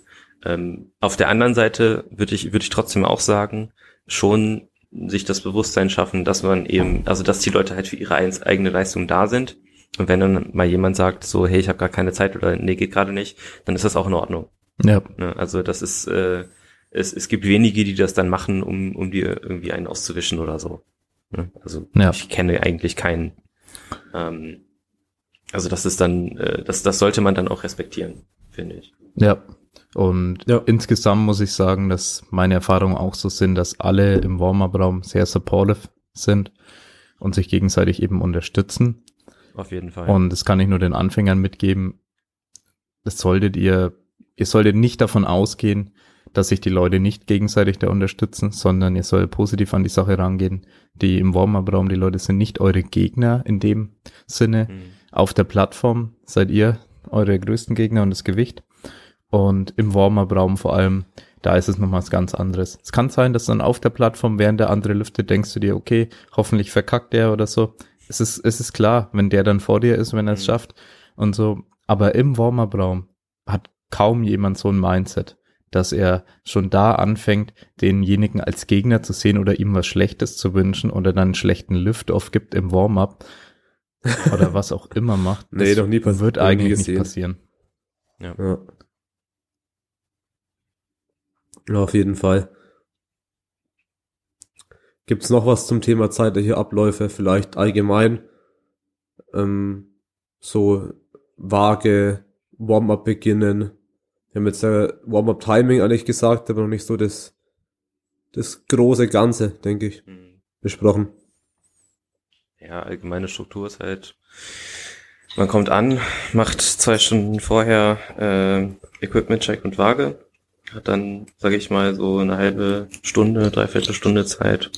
Ähm, auf der anderen Seite würde ich, würde ich trotzdem auch sagen, schon sich das Bewusstsein schaffen, dass man eben, also dass die Leute halt für ihre eigene Leistung da sind. Und wenn dann mal jemand sagt, so, hey, ich habe gar keine Zeit oder nee, geht gerade nicht, dann ist das auch in Ordnung. Ja. Ne, also das ist, äh, es, es gibt wenige, die das dann machen, um, um dir irgendwie einen auszuwischen oder so. Ne? Also ja. ich kenne eigentlich keinen. Ähm, also das ist dann, äh, das, das sollte man dann auch respektieren, finde ich. Ja, und ja. insgesamt muss ich sagen, dass meine Erfahrungen auch so sind, dass alle im Warm-Up-Raum sehr supportive sind und sich gegenseitig eben unterstützen. Auf jeden Fall. Und das kann ich nur den Anfängern mitgeben. Das solltet ihr, ihr solltet nicht davon ausgehen, dass sich die Leute nicht gegenseitig da unterstützen, sondern ihr solltet positiv an die Sache rangehen. Die im Warm-Up-Raum, die Leute sind nicht eure Gegner in dem Sinne. Mhm. Auf der Plattform seid ihr eure größten Gegner und das Gewicht. Und im Warm-Up-Raum vor allem, da ist es nochmal was ganz anderes. Es kann sein, dass dann auf der Plattform, während der andere lüftet, denkst du dir, okay, hoffentlich verkackt der oder so. Es ist, es ist klar, wenn der dann vor dir ist, wenn er es mhm. schafft und so. Aber im Warm-Up-Raum hat kaum jemand so ein Mindset, dass er schon da anfängt, denjenigen als Gegner zu sehen oder ihm was Schlechtes zu wünschen oder dann einen schlechten Lift-Off gibt im Warm-Up oder (laughs) was auch immer macht. nee, doch nie passiert. Wird eigentlich nicht passieren. Ja. ja. Auf jeden Fall. Gibt's noch was zum Thema zeitliche Abläufe? Vielleicht allgemein ähm, so vage Warm-up beginnen. Wir haben jetzt ja Warm-up-Timing eigentlich gesagt, aber noch nicht so das, das große Ganze, denke ich, mhm. besprochen. Ja, allgemeine Struktur ist halt, man kommt an, macht zwei Stunden vorher äh, Equipment-Check und Waage hat dann, sage ich mal, so eine halbe Stunde, dreiviertel Stunde Zeit,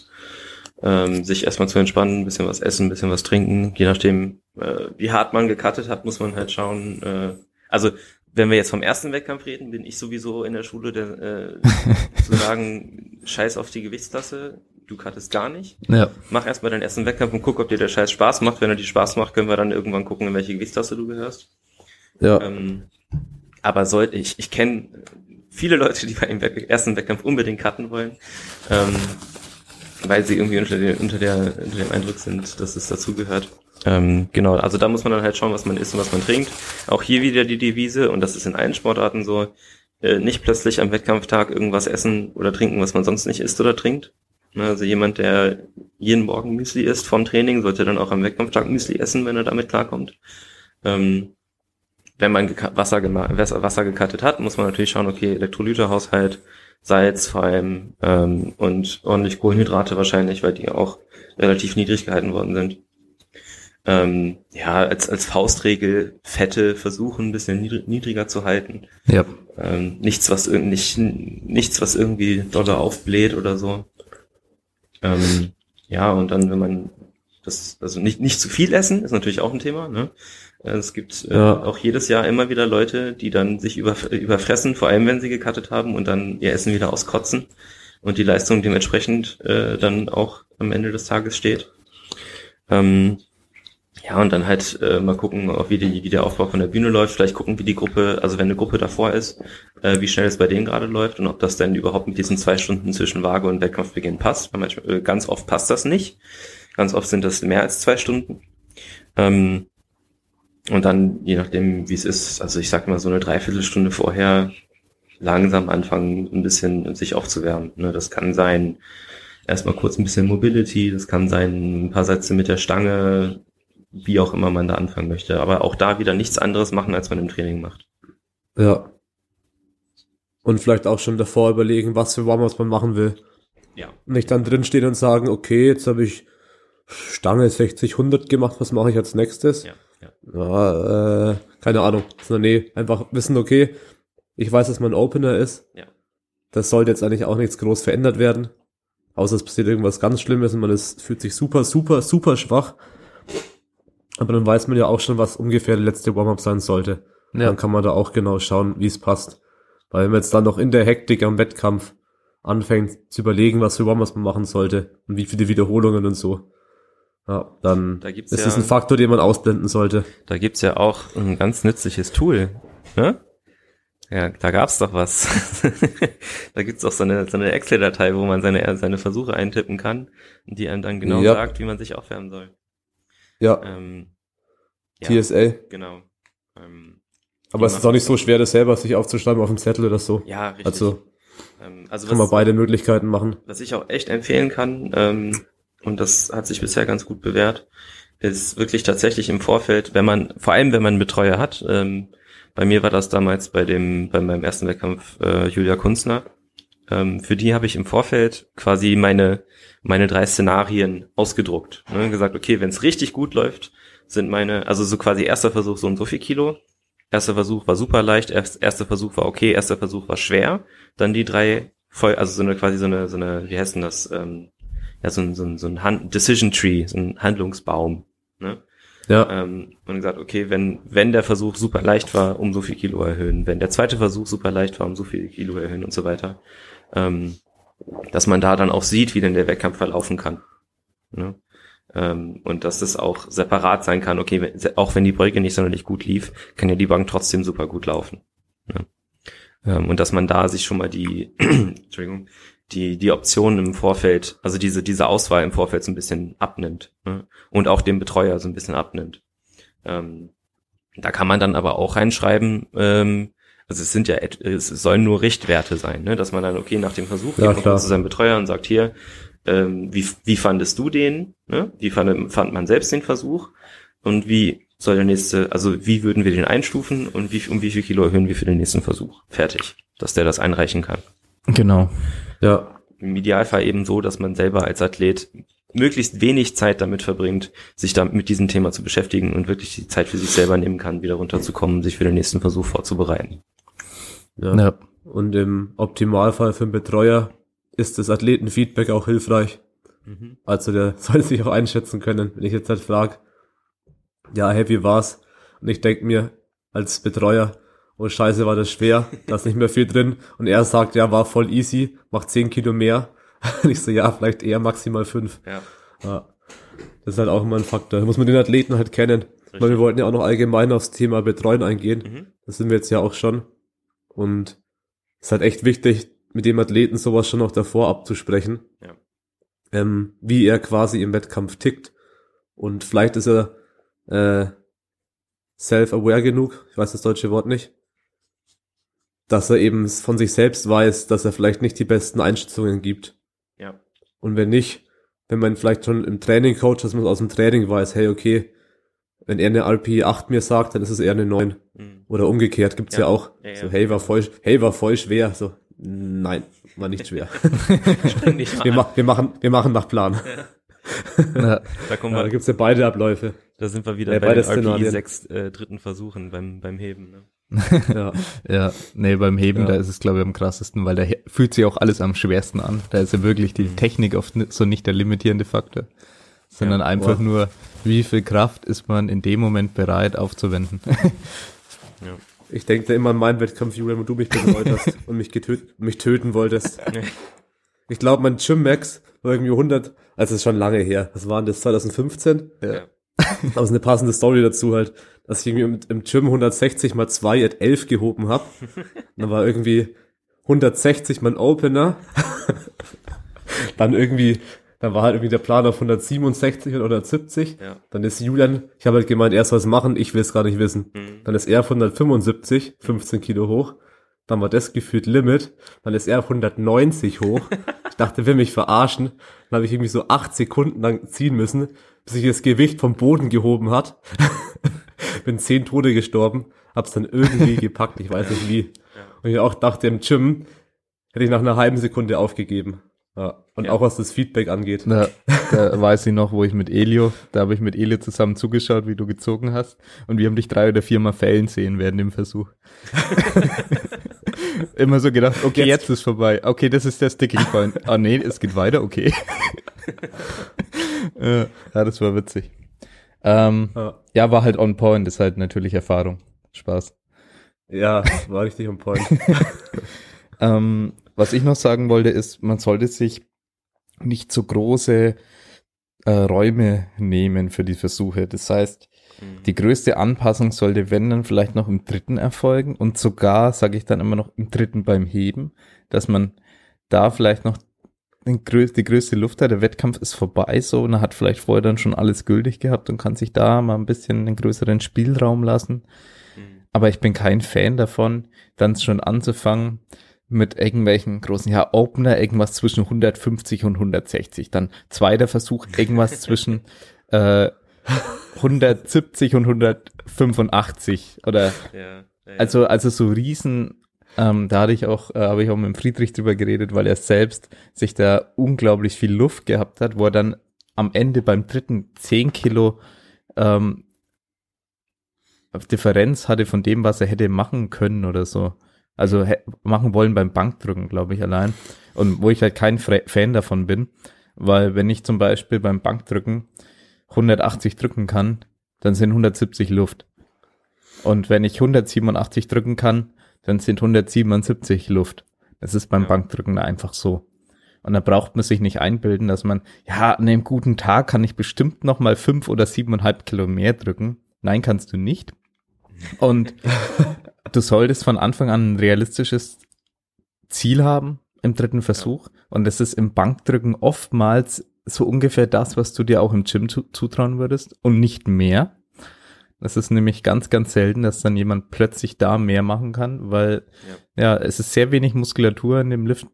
ähm, sich erstmal zu entspannen, ein bisschen was essen, ein bisschen was trinken. Je nachdem, äh, wie hart man gecuttet hat, muss man halt schauen. Äh, also wenn wir jetzt vom ersten Wettkampf reden, bin ich sowieso in der Schule, der, äh, zu sagen, (laughs) scheiß auf die Gewichtstasse, du cuttest gar nicht. Ja. Mach erstmal deinen ersten Wettkampf und guck, ob dir der Scheiß Spaß macht. Wenn er dir Spaß macht, können wir dann irgendwann gucken, in welche Gewichtstasse du gehörst. Ja. Ähm, aber sollte ich, ich kenne viele Leute, die bei dem ersten Wettkampf unbedingt cutten wollen, ähm, weil sie irgendwie unter, der, unter, der, unter dem Eindruck sind, dass es dazugehört. Ähm, genau, also da muss man dann halt schauen, was man isst und was man trinkt. Auch hier wieder die Devise, und das ist in allen Sportarten so, äh, nicht plötzlich am Wettkampftag irgendwas essen oder trinken, was man sonst nicht isst oder trinkt. Ne, also jemand, der jeden Morgen Müsli isst vom Training, sollte dann auch am Wettkampftag Müsli essen, wenn er damit klarkommt. Ähm, wenn man Wasser, Wasser gekattet hat, muss man natürlich schauen, okay, Elektrolytehaushalt, Salz vor allem ähm, und ordentlich Kohlenhydrate wahrscheinlich, weil die auch relativ niedrig gehalten worden sind. Ähm, ja, als, als Faustregel Fette versuchen ein bisschen niedriger zu halten. Ja. Ähm, nichts, was nicht, nichts, was irgendwie doller aufbläht oder so. Ähm, ja, und dann, wenn man das, also nicht, nicht zu viel essen, ist natürlich auch ein Thema, ne? Äh, es gibt äh, ja. auch jedes Jahr immer wieder Leute, die dann sich über, überfressen, vor allem wenn sie gekattet haben und dann ihr Essen wieder auskotzen und die Leistung dementsprechend äh, dann auch am Ende des Tages steht. Ähm, Ja, und dann halt äh, mal gucken, auch wie, die, wie der Aufbau von der Bühne läuft. Vielleicht gucken, wie die Gruppe, also wenn eine Gruppe davor ist, äh, wie schnell es bei denen gerade läuft und ob das dann überhaupt mit diesen zwei Stunden zwischen Waage und Wettkampfbeginn passt. Weil manchmal, äh, ganz oft passt das nicht. Ganz oft sind das mehr als zwei Stunden. Ähm, und dann, je nachdem, wie es ist, also ich sag mal so eine Dreiviertelstunde vorher langsam anfangen, ein bisschen sich aufzuwärmen. Ne? Das kann sein, erstmal kurz ein bisschen Mobility, das kann sein, ein paar Sätze mit der Stange, wie auch immer man da anfangen möchte. Aber auch da wieder nichts anderes machen, als man im Training macht. Ja. Und vielleicht auch schon davor überlegen, was für Warm-ups man machen will. Ja. Nicht dann drinstehen und sagen, okay, jetzt habe ich Stange 60, 100 gemacht, was mache ich als nächstes? Ja, ja. äh, keine Ahnung. Nee, einfach wissen, okay, ich weiß, dass man Opener ist. Ja. Das sollte jetzt eigentlich auch nichts groß verändert werden. Außer es passiert irgendwas ganz Schlimmes und man ist, fühlt sich super, super, super schwach. Aber dann weiß man ja auch schon, was ungefähr der letzte Warm-up sein sollte. Ja. Dann kann man da auch genau schauen, wie es passt. Weil wenn man jetzt dann noch in der Hektik am Wettkampf anfängt zu überlegen, was für Warm-ups man machen sollte und wie viele Wiederholungen und so, ja, dann Da gibt's ist ja- das ein Faktor, den man ausblenden sollte. Da gibt's ja auch ein ganz nützliches Tool. Ne? Ja, da gab's doch was. (laughs) da gibt's auch so eine, so eine Excel-Datei, wo man seine, seine Versuche eintippen kann die einem dann genau Ja. sagt, wie man sich aufwärmen soll. Ja, Ähm, ja, TSA. genau. Ähm, Aber es ist auch nicht so schwer, das selber sich aufzuschreiben auf dem Zettel oder so. ja, richtig. Also ähm, also kann man was, beide Möglichkeiten machen. was ich auch echt empfehlen kann, ähm, und das hat sich bisher ganz gut bewährt, ist wirklich tatsächlich im Vorfeld, wenn man, vor allem wenn man einen Betreuer hat, ähm, bei mir war das damals bei dem, bei meinem ersten Wettkampf äh, Julia Kunzner, ähm, für die habe ich im Vorfeld quasi meine, meine drei Szenarien ausgedruckt. Ne? Gesagt, okay, wenn es richtig gut läuft, sind meine, also so quasi erster Versuch so und so viel Kilo, erster Versuch war super leicht, erst, erster Versuch war okay, erster Versuch war schwer, dann die drei voll, also so eine quasi so eine, so eine, wie heißt denn das, ähm, ja, so ein, so ein, so ein Hand Decision Tree, so ein Handlungsbaum. Ne? Ja, Ähm, und gesagt, okay, wenn, wenn der Versuch super leicht war, um so viel Kilo erhöhen, wenn der zweite Versuch super leicht war, um so viel Kilo erhöhen und so weiter, ähm, dass man da dann auch sieht, wie denn der Wettkampf verlaufen kann. Ne? Ähm, und dass das auch separat sein kann, okay, wenn, auch wenn die Beuge nicht sonderlich gut lief, kann ja die Bank trotzdem super gut laufen. Ne? Ähm, und dass man da sich schon mal die, (clears throat) Entschuldigung, die, die Optionen im Vorfeld, also diese, diese Auswahl im Vorfeld so ein bisschen abnimmt. Ne? Und auch dem Betreuer so ein bisschen abnimmt. Ähm, da kann man dann aber auch reinschreiben, ähm, also es sind ja, es sollen nur Richtwerte sein, ne? dass man dann, okay, nach dem Versuch Ja, geht man zu seinem Betreuer und sagt, hier, ähm, wie, wie fandest du den? Ne? Wie fand, fand man selbst den Versuch? Und wie soll der nächste, also wie würden wir den einstufen und wie, um wie viel Kilo erhöhen wir für den nächsten Versuch? Fertig. Dass der das einreichen kann. Genau. Ja, Im Idealfall eben so, dass man selber als Athlet möglichst wenig Zeit damit verbringt, sich da mit diesem Thema zu beschäftigen und wirklich die Zeit für sich selber nehmen kann, wieder runterzukommen, sich für den nächsten Versuch vorzubereiten. ja. Ja. Und im Optimalfall für einen Betreuer ist das Athletenfeedback auch hilfreich. Also der (laughs) soll sich auch einschätzen können, wenn ich jetzt halt frage, ja, hey, wie war's? Und ich denk mir als Betreuer, oh scheiße, war das schwer, da ist nicht mehr viel drin. Und er sagt, ja, war voll easy, macht 10 Kilo mehr. (laughs) Und ich so, ja, vielleicht eher maximal 5. Ja. Ja. Das ist halt auch immer ein Faktor. Da muss man den Athleten halt kennen. Weil wir wollten ja auch noch allgemein aufs Thema Betreuen eingehen. Mhm. Das sind wir jetzt ja auch schon. Und es ist halt echt wichtig, mit dem Athleten sowas schon noch davor abzusprechen. Ja. Ähm, wie er quasi im Wettkampf tickt. Und vielleicht ist er äh, self-aware genug, ich weiß das deutsche Wort nicht, dass er eben von sich selbst weiß, dass er vielleicht nicht die besten Einschätzungen gibt. Ja. Und wenn nicht, wenn man vielleicht schon im Training coacht, dass man aus dem Training weiß, hey, okay, wenn er eine RP 8 mir sagt, dann ist es eher eine 9. Mhm. Oder umgekehrt gibt's ja, Ja. auch. Ja, ja. So, hey, war voll, hey, war voll schwer. So, nein, war nicht schwer. Mal wir, ma wir machen, wir machen nach Plan. Ja. Da kommen Ja, da wir, gibt's ja beide Abläufe. da sind wir wieder Ja, bei beide den Szenarien. sechs äh, dritten Versuchen beim, beim Heben. Ne? (laughs) Ja, Ja, nee, beim Heben, Ja. da ist es, glaube ich, am krassesten, weil da fühlt sich auch alles am schwersten an. Da ist ja wirklich die Technik oft so nicht der limitierende Faktor, sondern Ja, einfach boah. nur, wie viel Kraft ist man in dem Moment bereit aufzuwenden. (laughs) Ja. ich denke da immer an meinen Wettkampf, Julian, wo du mich betreut hast (laughs) und mich, getöt mich töten wolltest. Ich glaube, mein Gym Max war irgendwie 100, also ist schon lange her. Was waren das, 2015? Ja. Aber es ist eine passende Story dazu halt, dass ich irgendwie im, Gym 160 mal 2 at 11 gehoben habe. Dann war irgendwie 160 mein Opener. (laughs) dann irgendwie, dann war halt irgendwie der Plan auf 167 oder 170. Ja. Dann ist Julian, ich habe halt gemeint, er soll es machen, ich will es gar nicht wissen. Mhm. Dann ist er auf 175, 15 Kilo hoch. Dann war das gefühlt Limit. Dann ist er auf 190 hoch. (laughs) ich dachte, will mich verarschen. Dann habe ich irgendwie so acht Sekunden lang ziehen müssen, bis sich das Gewicht vom Boden gehoben hat. (laughs) Bin zehn Tode gestorben. Hab's dann irgendwie (laughs) gepackt, ich weiß nicht wie. Und ich auch dachte, im Gym hätte ich nach einer halben Sekunde aufgegeben. Ja. Und ja. auch was das Feedback angeht. Na, da weiß ich noch, wo ich mit Elio, da habe ich mit Elio zusammen zugeschaut, wie du gezogen hast. Und wir haben dich drei oder viermal fällen sehen während dem Versuch. (laughs) Immer so gedacht, okay, jetzt. jetzt. ist vorbei. Okay, das ist der Sticking Point. Ah nee, es geht weiter, okay. (laughs) ja, das war witzig. Ähm, ja. ja, war halt on point, ist halt natürlich Erfahrung. Spaß. Ja, war richtig on point. (laughs) ähm, was ich noch sagen wollte, ist, man sollte sich nicht so große äh, Räume nehmen für die Versuche. Das heißt, mhm. die größte Anpassung sollte, wenn dann vielleicht noch im dritten erfolgen und sogar, sage ich dann immer noch, im dritten beim Heben, dass man da vielleicht noch den grö die größte Luft hat, der Wettkampf ist vorbei so und er hat vielleicht vorher dann schon alles gültig gehabt und kann sich da mal ein bisschen einen größeren Spielraum lassen. Mhm. Aber ich bin kein Fan davon, dann schon anzufangen, mit irgendwelchen großen, ja, Opener irgendwas zwischen 150 und 160. Dann zweiter Versuch irgendwas zwischen (laughs) äh, 170 und 185 oder ja, ja, also also so riesen ähm, da hatte ich auch äh, habe ich auch mit Friedrich drüber geredet, weil er selbst sich da unglaublich viel Luft gehabt hat, wo er dann am Ende beim dritten 10 Kilo ähm, Differenz hatte von dem, was er hätte machen können oder so. Also machen wollen beim Bankdrücken, glaube ich, allein. Und wo ich halt kein Fan davon bin, weil wenn ich zum Beispiel beim Bankdrücken 180 drücken kann, dann sind 170 Luft. Und wenn ich 187 drücken kann, dann sind 177 Luft. Das ist beim ja. Bankdrücken einfach so. Und da braucht man sich nicht einbilden, dass man, ja, an einem guten Tag kann ich bestimmt noch mal fünf oder siebeneinhalb Kilo mehr drücken. Nein, kannst du nicht. Und du solltest von Anfang an ein realistisches Ziel haben im dritten Versuch. Und das ist im Bankdrücken oftmals so ungefähr das, was du dir auch im Gym zutrauen würdest und nicht mehr. Das ist nämlich ganz, ganz selten, dass dann jemand plötzlich da mehr machen kann, weil ja, ja es ist sehr wenig Muskulatur in dem Lift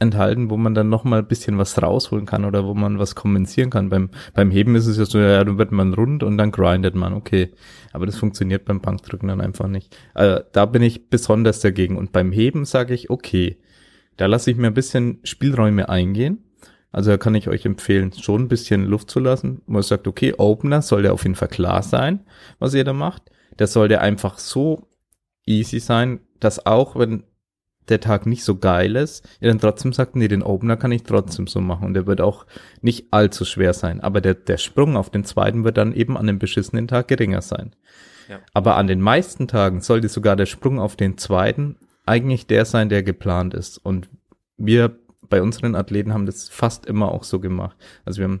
enthalten, wo man dann noch mal ein bisschen was rausholen kann oder wo man was kompensieren kann. Beim, beim Heben ist es ja so, ja, dann wird man rund und dann grindet man, okay. Aber das funktioniert beim Bankdrücken dann einfach nicht. Also, da bin ich besonders dagegen. Und beim Heben sage ich, okay, da lasse ich mir ein bisschen Spielräume eingehen. Also da kann ich euch empfehlen, schon ein bisschen Luft zu lassen. Man sagt, okay, Opener soll der auf jeden Fall klar sein, was ihr da macht. Der soll der einfach so easy sein, dass auch wenn der Tag nicht so geil ist, ihr dann trotzdem sagt, nee, den Opener kann ich trotzdem so machen und der wird auch nicht allzu schwer sein. Aber der, der Sprung auf den zweiten wird dann eben an dem beschissenen Tag geringer sein. Ja. Aber an den meisten Tagen sollte sogar der Sprung auf den zweiten eigentlich der sein, der geplant ist. Und wir bei unseren Athleten haben das fast immer auch so gemacht. Also wir haben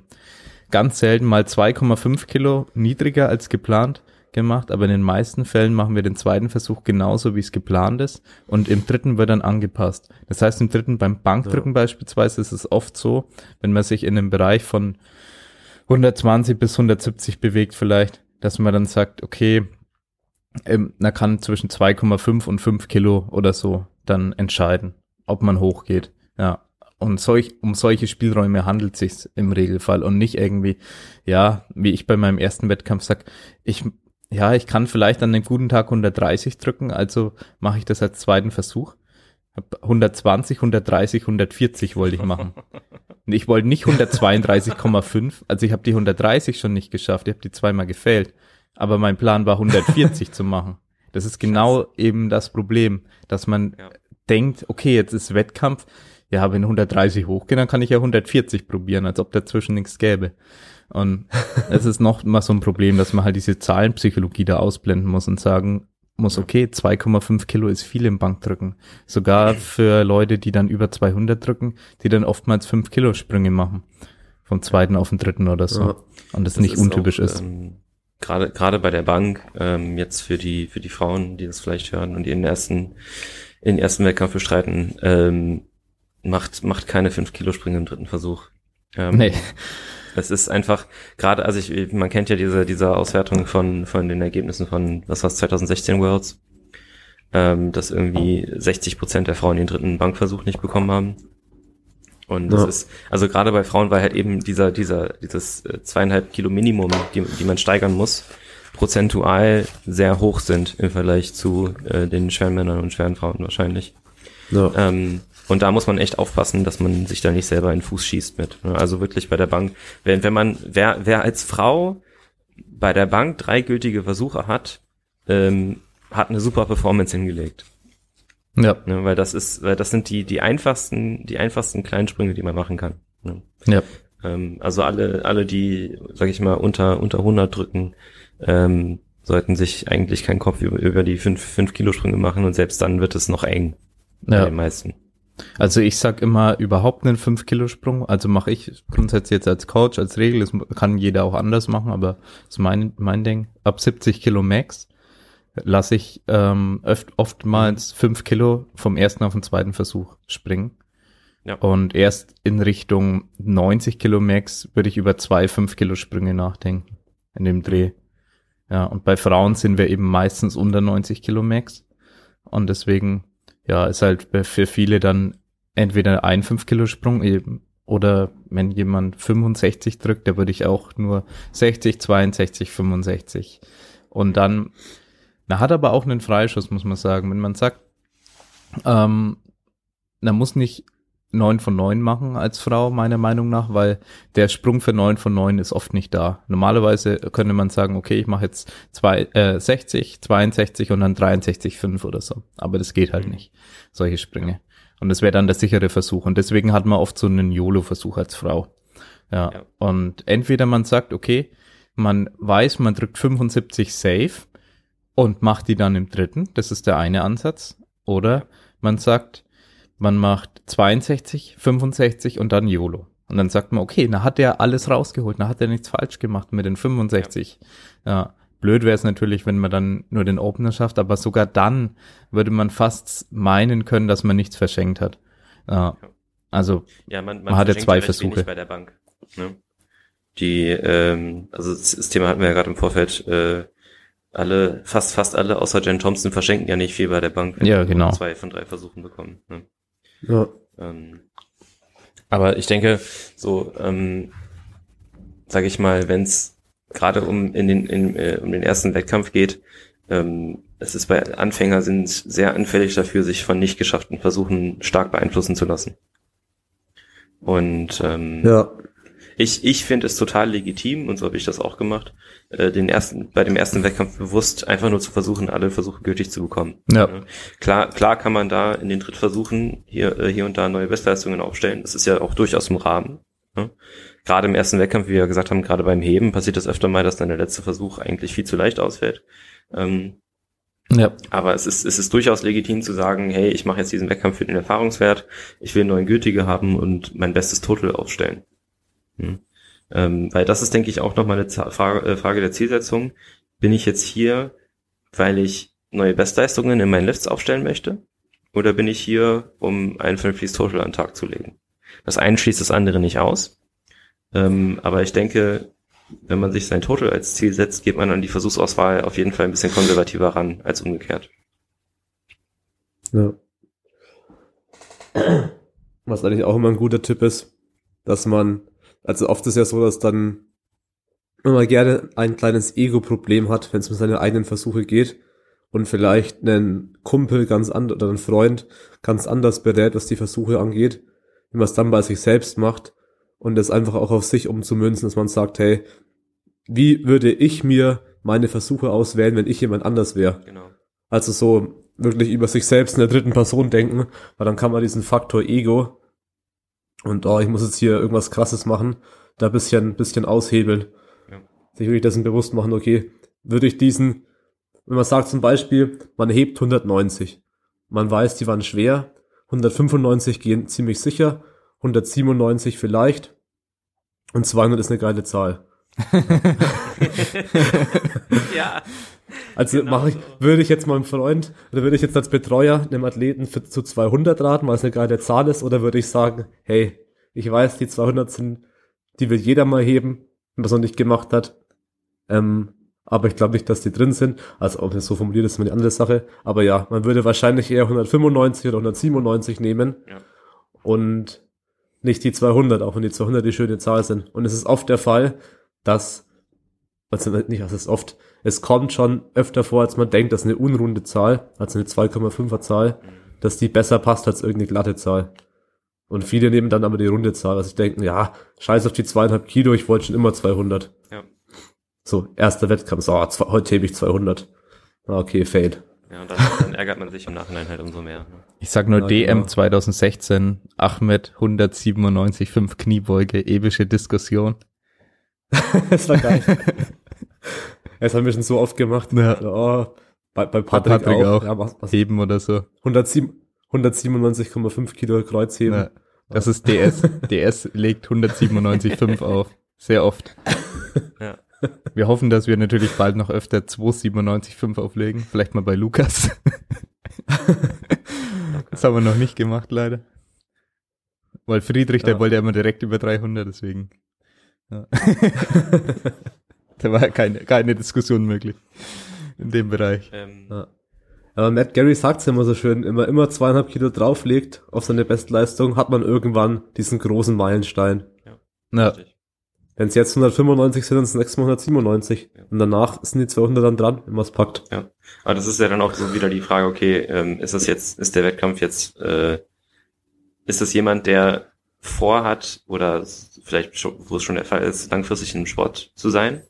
ganz selten mal 2,5 Kilo niedriger als geplant gemacht, aber in den meisten Fällen machen wir den zweiten Versuch genauso, wie es geplant ist und im dritten wird dann angepasst. Das heißt, im dritten beim Bankdrücken ja. beispielsweise ist es oft so, wenn man sich in einem Bereich von 120 bis 170 bewegt vielleicht, dass man dann sagt, okay, ähm, man kann zwischen 2,5 und 5 Kilo oder so dann entscheiden, ob man hochgeht. Ja. Und solch, um solche Spielräume handelt sich's im Regelfall und nicht irgendwie, ja, wie ich bei meinem ersten Wettkampf sag, ich ja, ich kann vielleicht an einem guten Tag 130 drücken, also mache ich das als zweiten Versuch. 120, 130, 140 wollte ich machen. (laughs) Ich wollte nicht 132,5, also ich habe die 130 schon nicht geschafft, ich habe die zweimal gefällt. Aber mein Plan war 140 zu machen. Das ist genau Scheiße. eben das Problem, dass man ja. denkt, okay, jetzt ist Wettkampf, ja, wenn 130 hochgehen, dann kann ich ja 140 probieren, als ob dazwischen nichts gäbe. Und (laughs) es ist noch mal so ein Problem, dass man halt diese Zahlenpsychologie da ausblenden muss und sagen muss, okay, 2,5 Kilo ist viel im Bankdrücken. Sogar für Leute, die dann über 200 drücken, die dann oftmals 5 Kilo Sprünge machen. Vom zweiten auf den dritten oder so. Ja. Und das, das nicht untypisch auch, ist. Ähm, gerade gerade bei der Bank ähm, jetzt für die für die Frauen, die das vielleicht hören und ihren ersten in den ersten Wettkampf bestreiten, ähm, macht macht keine fünf Kilo Sprünge im dritten Versuch. Ähm, nee. Es ist einfach gerade, also ich, man kennt ja diese diese Auswertung von von den Ergebnissen von was war's 2016 Worlds, ähm, dass irgendwie 60 Prozent der Frauen den dritten Bankversuch nicht bekommen haben. Und das ja. ist, also gerade bei Frauen, weil halt eben dieser, dieser, dieses äh, zweieinhalb Kilo Minimum, die, die man steigern muss, prozentual sehr hoch sind im Vergleich zu äh, den schweren Männern und schweren Frauen wahrscheinlich. Ja. Ähm, und da muss man echt aufpassen, dass man sich da nicht selber in den Fuß schießt mit. Ne? Also wirklich bei der Bank, wenn, wenn man, wer, wer als Frau bei der Bank drei gültige Versuche hat, ähm, hat eine super Performance hingelegt. Ja. Ne, weil das ist, weil das sind die, die einfachsten, die einfachsten kleinen Sprünge, die man machen kann. Ne? Ja. Ähm, also alle, alle, die, sag ich mal, unter, unter 100 drücken, ähm, sollten sich eigentlich keinen Kopf über, über die 5, 5 Kilo Sprünge machen und selbst dann wird es noch eng. Ja. Bei den meisten. Also ich sag immer überhaupt einen 5 Kilo Sprung. Also mache ich grundsätzlich jetzt als Coach, als Regel, das kann jeder auch anders machen, aber das ist mein, mein Ding. Ab 70 Kilo Max lasse ich ähm, oft, oftmals fünf Kilo vom ersten auf den zweiten Versuch springen. Ja. Und erst in Richtung 90 Kilo Max würde ich über zwei fünf Kilo Sprünge nachdenken in dem Dreh. Ja, und bei Frauen sind wir eben meistens unter 90 Kilo Max. Und deswegen, ja, ist halt für viele dann entweder ein 5 Kilo Sprung eben oder wenn jemand 65 drückt, da würde ich auch nur 60, 62, 65. Und dann er hat aber auch einen Freischuss, muss man sagen. Wenn man sagt, ähm, er muss nicht neun von neun machen als Frau, meiner Meinung nach, weil der Sprung für neun von neun ist oft nicht da. Normalerweise könnte man sagen, okay, ich mache jetzt zwei, äh, 60, 62 und dann 63, 5 oder so. Aber das geht halt mhm. nicht, solche Sprünge. Und das wäre dann der sichere Versuch. Und deswegen hat man oft so einen YOLO-Versuch als Frau. Ja. ja. Und entweder man sagt, okay, man weiß, man drückt 75 safe und macht die dann im dritten. Das ist der eine Ansatz. Oder man sagt, man macht 62, 65 und dann YOLO. Und dann sagt man, okay, da hat er alles rausgeholt, da hat er nichts falsch gemacht mit den 65. Ja. ja. Blöd wäre es natürlich, wenn man dann nur den Opener schafft, aber sogar dann würde man fast meinen können, dass man nichts verschenkt hat. Ja. Also ja, man, man, man hat ja zwei Versuche. bei der Bank. Ne? Die, ähm, also das Thema hatten wir ja gerade im Vorfeld, äh, alle, fast, fast alle, außer Jen Thompson, verschenken ja nicht viel bei der Bank. Ja, genau. Zwei von drei Versuchen bekommen. Ne? Ja. Ähm, aber ich denke, so, ähm, sage ich mal, wenn es gerade um in den in, äh, um den ersten Wettkampf geht, ähm, es ist bei Anfänger sind sehr anfällig dafür, sich von nicht geschafften Versuchen stark beeinflussen zu lassen. Und ähm, ja ich, ich finde es total legitim, und so habe ich das auch gemacht, äh, den ersten, bei dem ersten Wettkampf bewusst einfach nur zu versuchen, alle Versuche gültig zu bekommen. Ja. Klar, klar kann man da in den Drittversuchen hier, äh, hier und da neue Bestleistungen aufstellen. Das ist ja auch durchaus im Rahmen. Ne? Gerade im ersten Wettkampf, wie wir gesagt haben, gerade beim Heben passiert das öfter mal, dass dann der letzte Versuch eigentlich viel zu leicht ausfällt. Ähm, ja. Aber es ist, es ist durchaus legitim zu sagen, hey, ich mache jetzt diesen Wettkampf für den Erfahrungswert, ich will neuen Gültige haben und mein bestes Total aufstellen. Hm. Ähm, weil das ist, denke ich, auch nochmal eine Frage, äh, Frage der Zielsetzung. Bin ich jetzt hier, weil ich neue Bestleistungen in meinen Lifts aufstellen möchte? Oder bin ich hier, um ein vernünftiges Total an den Tag zu legen? Das eine schließt das andere nicht aus. Ähm, aber ich denke, wenn man sich sein Total als Ziel setzt, geht man an die Versuchsauswahl auf jeden Fall ein bisschen konservativer ran als umgekehrt. Ja. Was eigentlich auch immer ein guter Tipp ist, dass man also oft ist ja so, dass dann immer gerne ein kleines Ego-Problem hat, wenn es um seine eigenen Versuche geht und vielleicht einen Kumpel ganz anders oder einen Freund ganz anders berät, was die Versuche angeht, wie man es dann bei sich selbst macht und das einfach auch auf sich umzumünzen, dass man sagt, hey, wie würde ich mir meine Versuche auswählen, wenn ich jemand anders wäre? Genau. Also so wirklich über sich selbst in der dritten Person denken, weil dann kann man diesen Faktor Ego und oh, ich muss jetzt hier irgendwas krasses machen, da bisschen, bisschen aushebeln. Ja. Sich wirklich dessen bewusst machen, okay, würde ich diesen, wenn man sagt zum Beispiel, man hebt 190. Man weiß, die waren schwer, 195 gehen ziemlich sicher, 197 vielleicht und 200 ist eine geile Zahl. (laughs) (laughs) ja. Also genau mache ich, würde ich jetzt meinem Freund, oder würde ich jetzt als Betreuer einem Athleten für, zu 200 raten, weil es eine geile Zahl ist, oder würde ich sagen, hey, ich weiß, die 200 sind, die will jeder mal heben, wenn man es noch nicht gemacht hat. Ähm, aber ich glaube nicht, dass die drin sind. Also ob es so formuliert ist, ist eine andere Sache. Aber ja, man würde wahrscheinlich eher 195 oder 197 nehmen. Ja. Und nicht die 200, auch wenn die 200 die schöne Zahl sind. Und es ist oft der Fall, dass, also nicht, es ist oft, es kommt schon öfter vor, als man denkt, dass eine unrunde Zahl, also eine 2,5er Zahl, dass die besser passt als irgendeine glatte Zahl. Und viele nehmen dann aber die runde Zahl, also ich denken, ja, scheiß auf die zweieinhalb Kilo, ich wollte schon immer 200. Ja. So, erster Wettkampf, so, zwei, heute hebe ich 200. Ah, okay, fail. Ja, und dann, dann, ärgert man sich im Nachhinein halt umso mehr. Ne? Ich sag nur ja, DM genau. 2016, Ahmed 197, 5 Kniebeuge, epische Diskussion. (laughs) das war geil. (laughs) das haben wir schon so oft gemacht. Ja. Oh, bei, bei Patrick, Patrick auch. auch. Ja, was, was? Heben oder so. 197,5 Kilo Kreuzheben. Ja. Das ist DS. DS legt 197,5 auf. Sehr oft. Ja. Wir hoffen, dass wir natürlich bald noch öfter 297,5 auflegen. Vielleicht mal bei Lukas. (laughs) das haben wir noch nicht gemacht, leider. Weil Friedrich, der wollte ja immer direkt über 300, deswegen. Ja. (laughs) da war keine, keine Diskussion möglich in dem Bereich. Ähm. Ja. Aber Matt Gary sagt's immer so schön, immer immer zweieinhalb Kilo drauflegt auf seine Bestleistung, hat man irgendwann diesen großen Meilenstein. Ja. ja. Wenn es jetzt 195 sind, dann sind es nächstes Mal 197. Ja. Und danach sind die 200 dann dran, wenn man es packt. Ja, aber das ist ja dann auch so wieder die Frage, okay, ähm, ist das jetzt, ist der Wettkampf jetzt, äh, ist das jemand, der vorhat oder vielleicht, wo es schon der Fall ist, langfristig im Sport zu sein?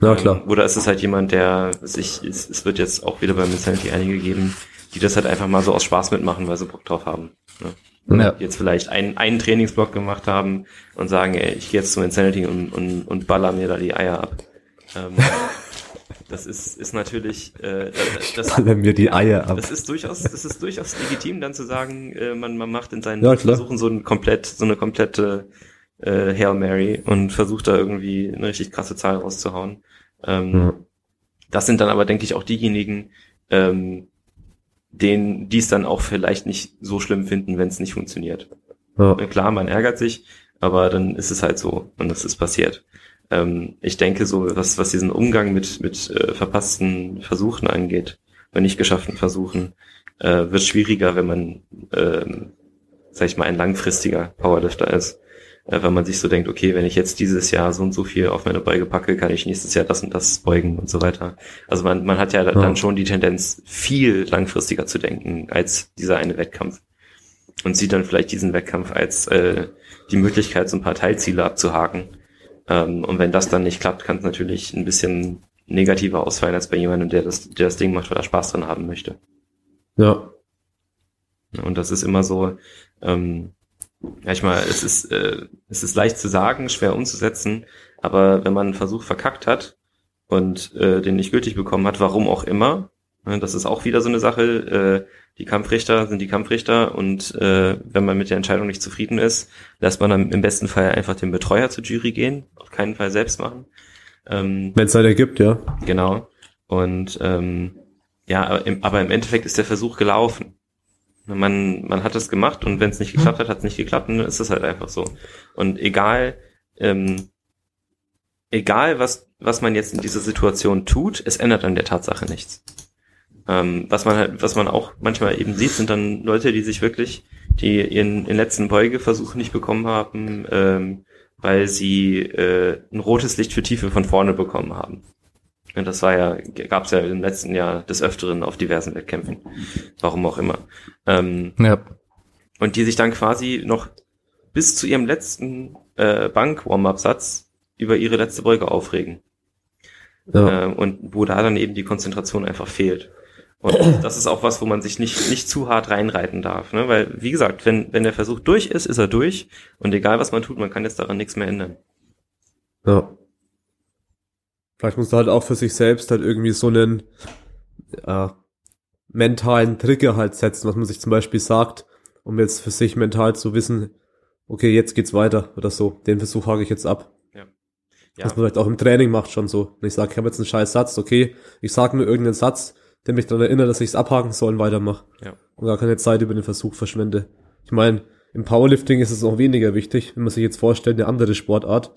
Ja, klar. Ähm, oder ist es halt jemand, der sich, es, es wird jetzt auch wieder beim Insanity einige geben, die das halt einfach mal so aus Spaß mitmachen, weil sie Bock drauf haben. Ne? ja. jetzt vielleicht einen, einen Trainingsblock gemacht haben und sagen, ey, ich gehe jetzt zum Insanity und, und, und baller mir da die Eier ab. Ähm, (laughs) das ist, ist natürlich, äh, das, baller mir die Eier ab. Das ist durchaus, das ist durchaus legitim, dann zu sagen, äh, man, man macht in seinen ja, Versuchen so ein komplett, so eine komplette äh, Hail Mary und versucht da irgendwie eine richtig krasse Zahl rauszuhauen. Ähm, ja. Das sind dann aber, denke ich, auch diejenigen, ähm, den die es dann auch vielleicht nicht so schlimm finden, wenn es nicht funktioniert. Ja. Klar, man ärgert sich, aber dann ist es halt so und es ist passiert. Ähm, ich denke so, was, was diesen Umgang mit, mit äh, verpassten Versuchen angeht, bei nicht geschafften Versuchen, äh, wird schwieriger, wenn man, äh, sag ich mal, ein langfristiger Powerlifter ist äh, weil man sich so denkt, okay, wenn ich jetzt dieses Jahr so und so viel auf meine Beuge packe, kann ich nächstes Jahr das und das beugen und so weiter. Also man, man hat ja, ja. dann schon die Tendenz, viel langfristiger zu denken als dieser eine Wettkampf. Und sieht dann vielleicht diesen Wettkampf als äh, die Möglichkeit, so ein paar Teilziele abzuhaken. Ähm, und wenn das dann nicht klappt, kann es natürlich ein bisschen negativer ausfallen als bei jemandem, der das, der das Ding macht, weil er Spaß dran haben möchte. Ja. Und das ist immer so, ähm, ja, ich mal, es ist, äh, es ist leicht zu sagen, schwer umzusetzen, aber wenn man einen Versuch verkackt hat und äh, den nicht gültig bekommen hat, warum auch immer, ne, das ist auch wieder so eine Sache, äh, die Kampfrichter sind die Kampfrichter und äh, wenn man mit der Entscheidung nicht zufrieden ist, lässt man dann im besten Fall einfach den Betreuer zur Jury gehen, auf keinen Fall selbst machen. Ähm, wenn es halt ergibt, ja. Genau. Und ähm, ja, aber im, aber im Endeffekt ist der Versuch gelaufen. Man, man hat es gemacht und wenn es nicht geklappt hat, hat es nicht geklappt und dann ist es halt einfach so. Und egal, ähm, egal was, was man jetzt in dieser Situation tut, es ändert an der Tatsache nichts. Ähm, was man halt, was man auch manchmal eben sieht, sind dann Leute, die sich wirklich, die ihren, ihren letzten Beugeversuch nicht bekommen haben, ähm, weil sie äh, ein rotes Licht für Tiefe von vorne bekommen haben. Und das war ja, gab es ja im letzten Jahr des Öfteren auf diversen Wettkämpfen. Warum auch immer. Ähm, ja. Und die sich dann quasi noch bis zu ihrem letzten äh, Bank-Warm-Up-Satz über ihre letzte Beuge aufregen. Ja. Ähm, und wo da dann eben die Konzentration einfach fehlt. Und das ist auch was, wo man sich nicht, nicht zu hart reinreiten darf. Ne? Weil, wie gesagt, wenn, wenn der Versuch durch ist, ist er durch. Und egal was man tut, man kann jetzt daran nichts mehr ändern. Ja. Vielleicht muss du halt auch für sich selbst halt irgendwie so einen äh, mentalen Trigger halt setzen, was man sich zum Beispiel sagt, um jetzt für sich mental zu wissen, okay, jetzt geht's weiter oder so. Den Versuch hake ich jetzt ab. Ja. Ja. Was man vielleicht auch im Training macht schon so. Wenn ich sage, ich habe jetzt einen scheiß Satz, okay, ich sage nur irgendeinen Satz, der mich daran erinnert, dass ich es abhaken soll und weitermache. Ja. Und gar keine Zeit über den Versuch verschwende. Ich meine, im Powerlifting ist es auch weniger wichtig, wenn man sich jetzt vorstellt, eine andere Sportart,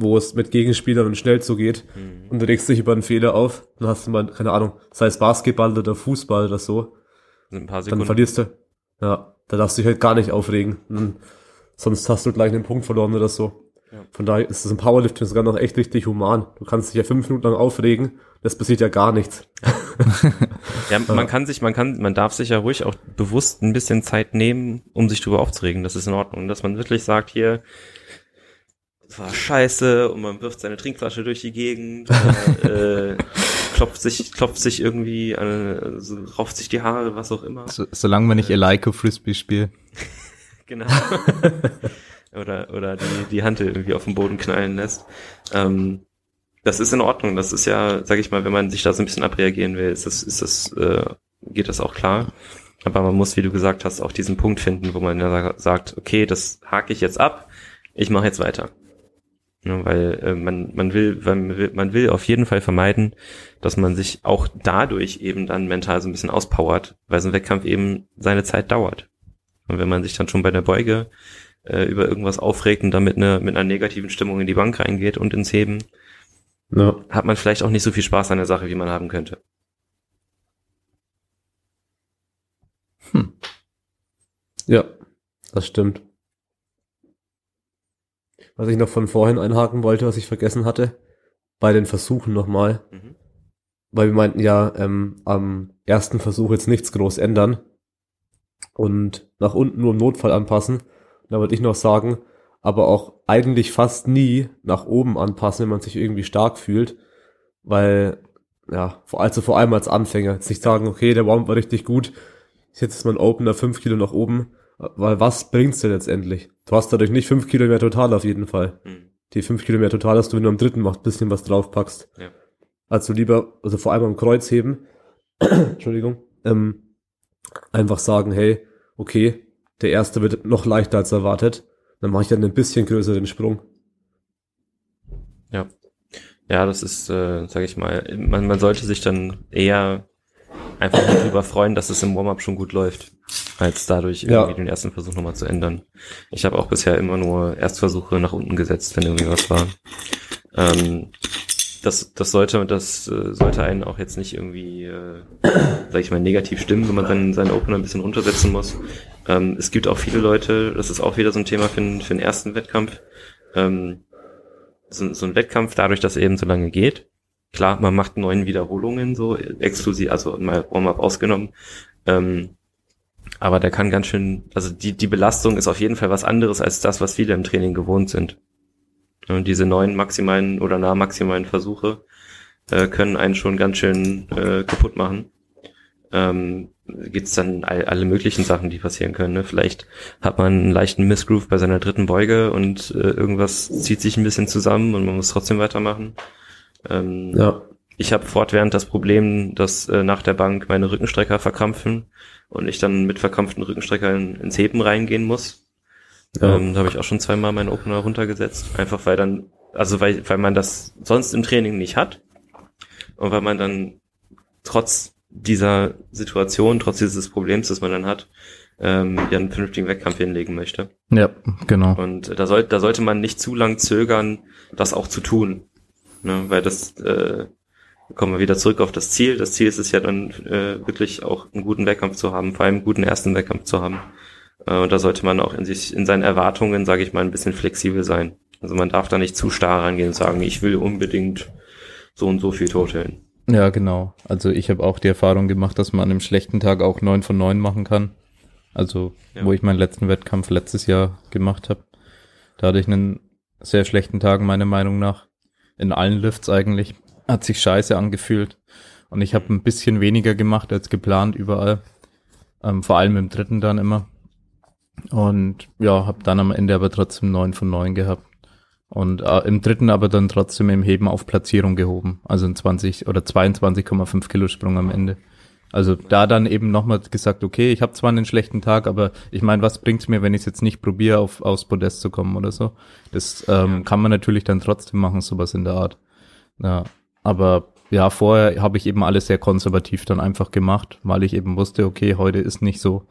wo es mit Gegenspielern und schnell zugeht mhm. und du regst dich über einen Fehler auf, dann hast du mal, keine Ahnung, sei es Basketball oder Fußball oder so. Ein paar Sekunden. Dann verlierst du. Ja, da darfst du dich halt gar nicht aufregen. Und sonst hast du gleich einen Punkt verloren oder so. Ja. Von daher ist es im Powerlifting sogar noch echt richtig human. Du kannst dich ja fünf Minuten lang aufregen, das passiert ja gar nichts. ja, (laughs) man kann sich, man kann, man darf sich ja ruhig auch bewusst ein bisschen Zeit nehmen, um sich drüber aufzuregen. Das ist in Ordnung. Dass man wirklich sagt, hier, war scheiße und man wirft seine Trinkflasche durch die Gegend, oder, äh, (laughs) klopft sich, klopft sich irgendwie, äh, so, rauft sich die Haare, was auch immer. So, solange man nicht Eleiko Frisbee spielt. (laughs) genau. (laughs) oder oder die, die Hand irgendwie auf den Boden knallen lässt. Ähm, das ist in Ordnung. Das ist ja, sag ich mal, wenn man sich da so ein bisschen abreagieren will, ist das, ist das, äh, geht das auch klar. Aber man muss, wie du gesagt hast, auch diesen Punkt finden, wo man ja sagt, okay, das hake ich jetzt ab, ich mache jetzt weiter. Ja, weil äh, man, man, will, man, will, man will auf jeden Fall vermeiden, dass man sich auch dadurch eben dann mental so ein bisschen auspowert, weil so ein Wettkampf eben seine Zeit dauert. Und wenn man sich dann schon bei der Beuge äh, über irgendwas aufregt und damit eine, mit einer negativen Stimmung in die Bank reingeht und ins Heben, ja. hat man vielleicht auch nicht so viel Spaß an der Sache, wie man haben könnte. Hm. Ja, das stimmt. Was ich noch von vorhin einhaken wollte, was ich vergessen hatte, bei den Versuchen nochmal. Mhm. Weil wir meinten ja, ähm, am ersten Versuch jetzt nichts groß ändern und nach unten nur im Notfall anpassen. Da wollte ich noch sagen, aber auch eigentlich fast nie nach oben anpassen, wenn man sich irgendwie stark fühlt, weil, ja, also vor allem als Anfänger, jetzt nicht sagen, okay, der Warm war richtig gut, ich setze jetzt mal ein Opener fünf Kilo nach oben, weil was bringt's denn letztendlich? Du hast dadurch nicht fünf Kilo mehr total auf jeden Fall. Hm. Die fünf Kilo mehr total hast du, wenn du am dritten machst, bisschen was draufpackst. Ja. Also lieber, also vor allem am Kreuzheben, (clears throat) Entschuldigung, ähm, einfach sagen, hey, okay, der erste wird noch leichter als erwartet dann mache ich dann ein bisschen größeren Sprung. Ja. Ja, das ist, äh, sage ich mal, man, man sollte sich dann eher einfach darüber freuen, dass es im Warm-up schon gut läuft, als dadurch irgendwie ja. den ersten Versuch nochmal zu ändern. Ich habe auch bisher immer nur Erstversuche nach unten gesetzt, wenn irgendwie was war. Ähm, das, das sollte, das äh, sollte einen auch jetzt nicht irgendwie, äh, sag ich mal, negativ stimmen, wenn man seinen, seinen Opener ein bisschen runtersetzen muss. Ähm, es gibt auch viele Leute, das ist auch wieder so ein Thema für, für den ersten Wettkampf. Ähm, so, so ein Wettkampf, dadurch, dass er eben so lange geht. Klar, man macht neun Wiederholungen, so exklusiv, also mal Warm-up ausgenommen. Ähm, aber der kann ganz schön, also die, die Belastung ist auf jeden Fall was anderes als das, was viele im Training gewohnt sind. Und diese neuen maximalen oder nah maximalen Versuche äh, können einen schon ganz schön äh, kaputt machen. Ähm, gibt's dann all, alle möglichen Sachen, die passieren können. Ne? Vielleicht hat man einen leichten Missgroove bei seiner dritten Beuge und äh, irgendwas zieht sich ein bisschen zusammen und man muss trotzdem weitermachen. Ähm, ja. Ich habe fortwährend das Problem, dass äh, nach der Bank meine Rückenstrecker verkrampfen und ich dann mit verkrampften Rückenstreckern ins Heben reingehen muss. Ja. Ähm, da habe ich auch schon zweimal meinen Opener runtergesetzt. Einfach weil dann, also weil, weil man das sonst im Training nicht hat. Und weil man dann trotz dieser Situation, trotz dieses Problems, das man dann hat, ähm, ja einen vernünftigen Wettkampf hinlegen möchte. Ja, genau. Und da, soll, da sollte man nicht zu lang zögern, das auch zu tun. Ne? Weil das, äh, kommen wir wieder zurück auf das Ziel. Das Ziel ist es ja dann äh, wirklich auch einen guten Wettkampf zu haben, vor allem einen guten ersten Wettkampf zu haben. Äh, und da sollte man auch in sich, in seinen Erwartungen, sage ich mal, ein bisschen flexibel sein. Also man darf da nicht zu starr rangehen und sagen, ich will unbedingt so und so viel toteln. Ja, genau. Also ich habe auch die Erfahrung gemacht, dass man an einem schlechten Tag auch neun von neun machen kann. Also ja. wo ich meinen letzten Wettkampf letztes Jahr gemacht habe. Da hatte ich einen sehr schlechten Tag, meiner Meinung nach. In allen Lifts eigentlich. Hat sich scheiße angefühlt. Und ich habe ein bisschen weniger gemacht als geplant überall. Ähm, vor allem im dritten dann immer. Und ja, habe dann am Ende aber trotzdem neun von neun gehabt. Und äh, im dritten aber dann trotzdem im Heben auf Platzierung gehoben. Also ein 20 oder 22,5 Kilo Sprung am Ende. Also da dann eben nochmal gesagt, okay, ich habe zwar einen schlechten Tag, aber ich meine, was bringt's mir, wenn ich es jetzt nicht probiere, auf aufs Podest zu kommen oder so? Das ähm, ja. kann man natürlich dann trotzdem machen, sowas in der Art. Ja, aber ja, vorher habe ich eben alles sehr konservativ dann einfach gemacht, weil ich eben wusste, okay, heute ist nicht so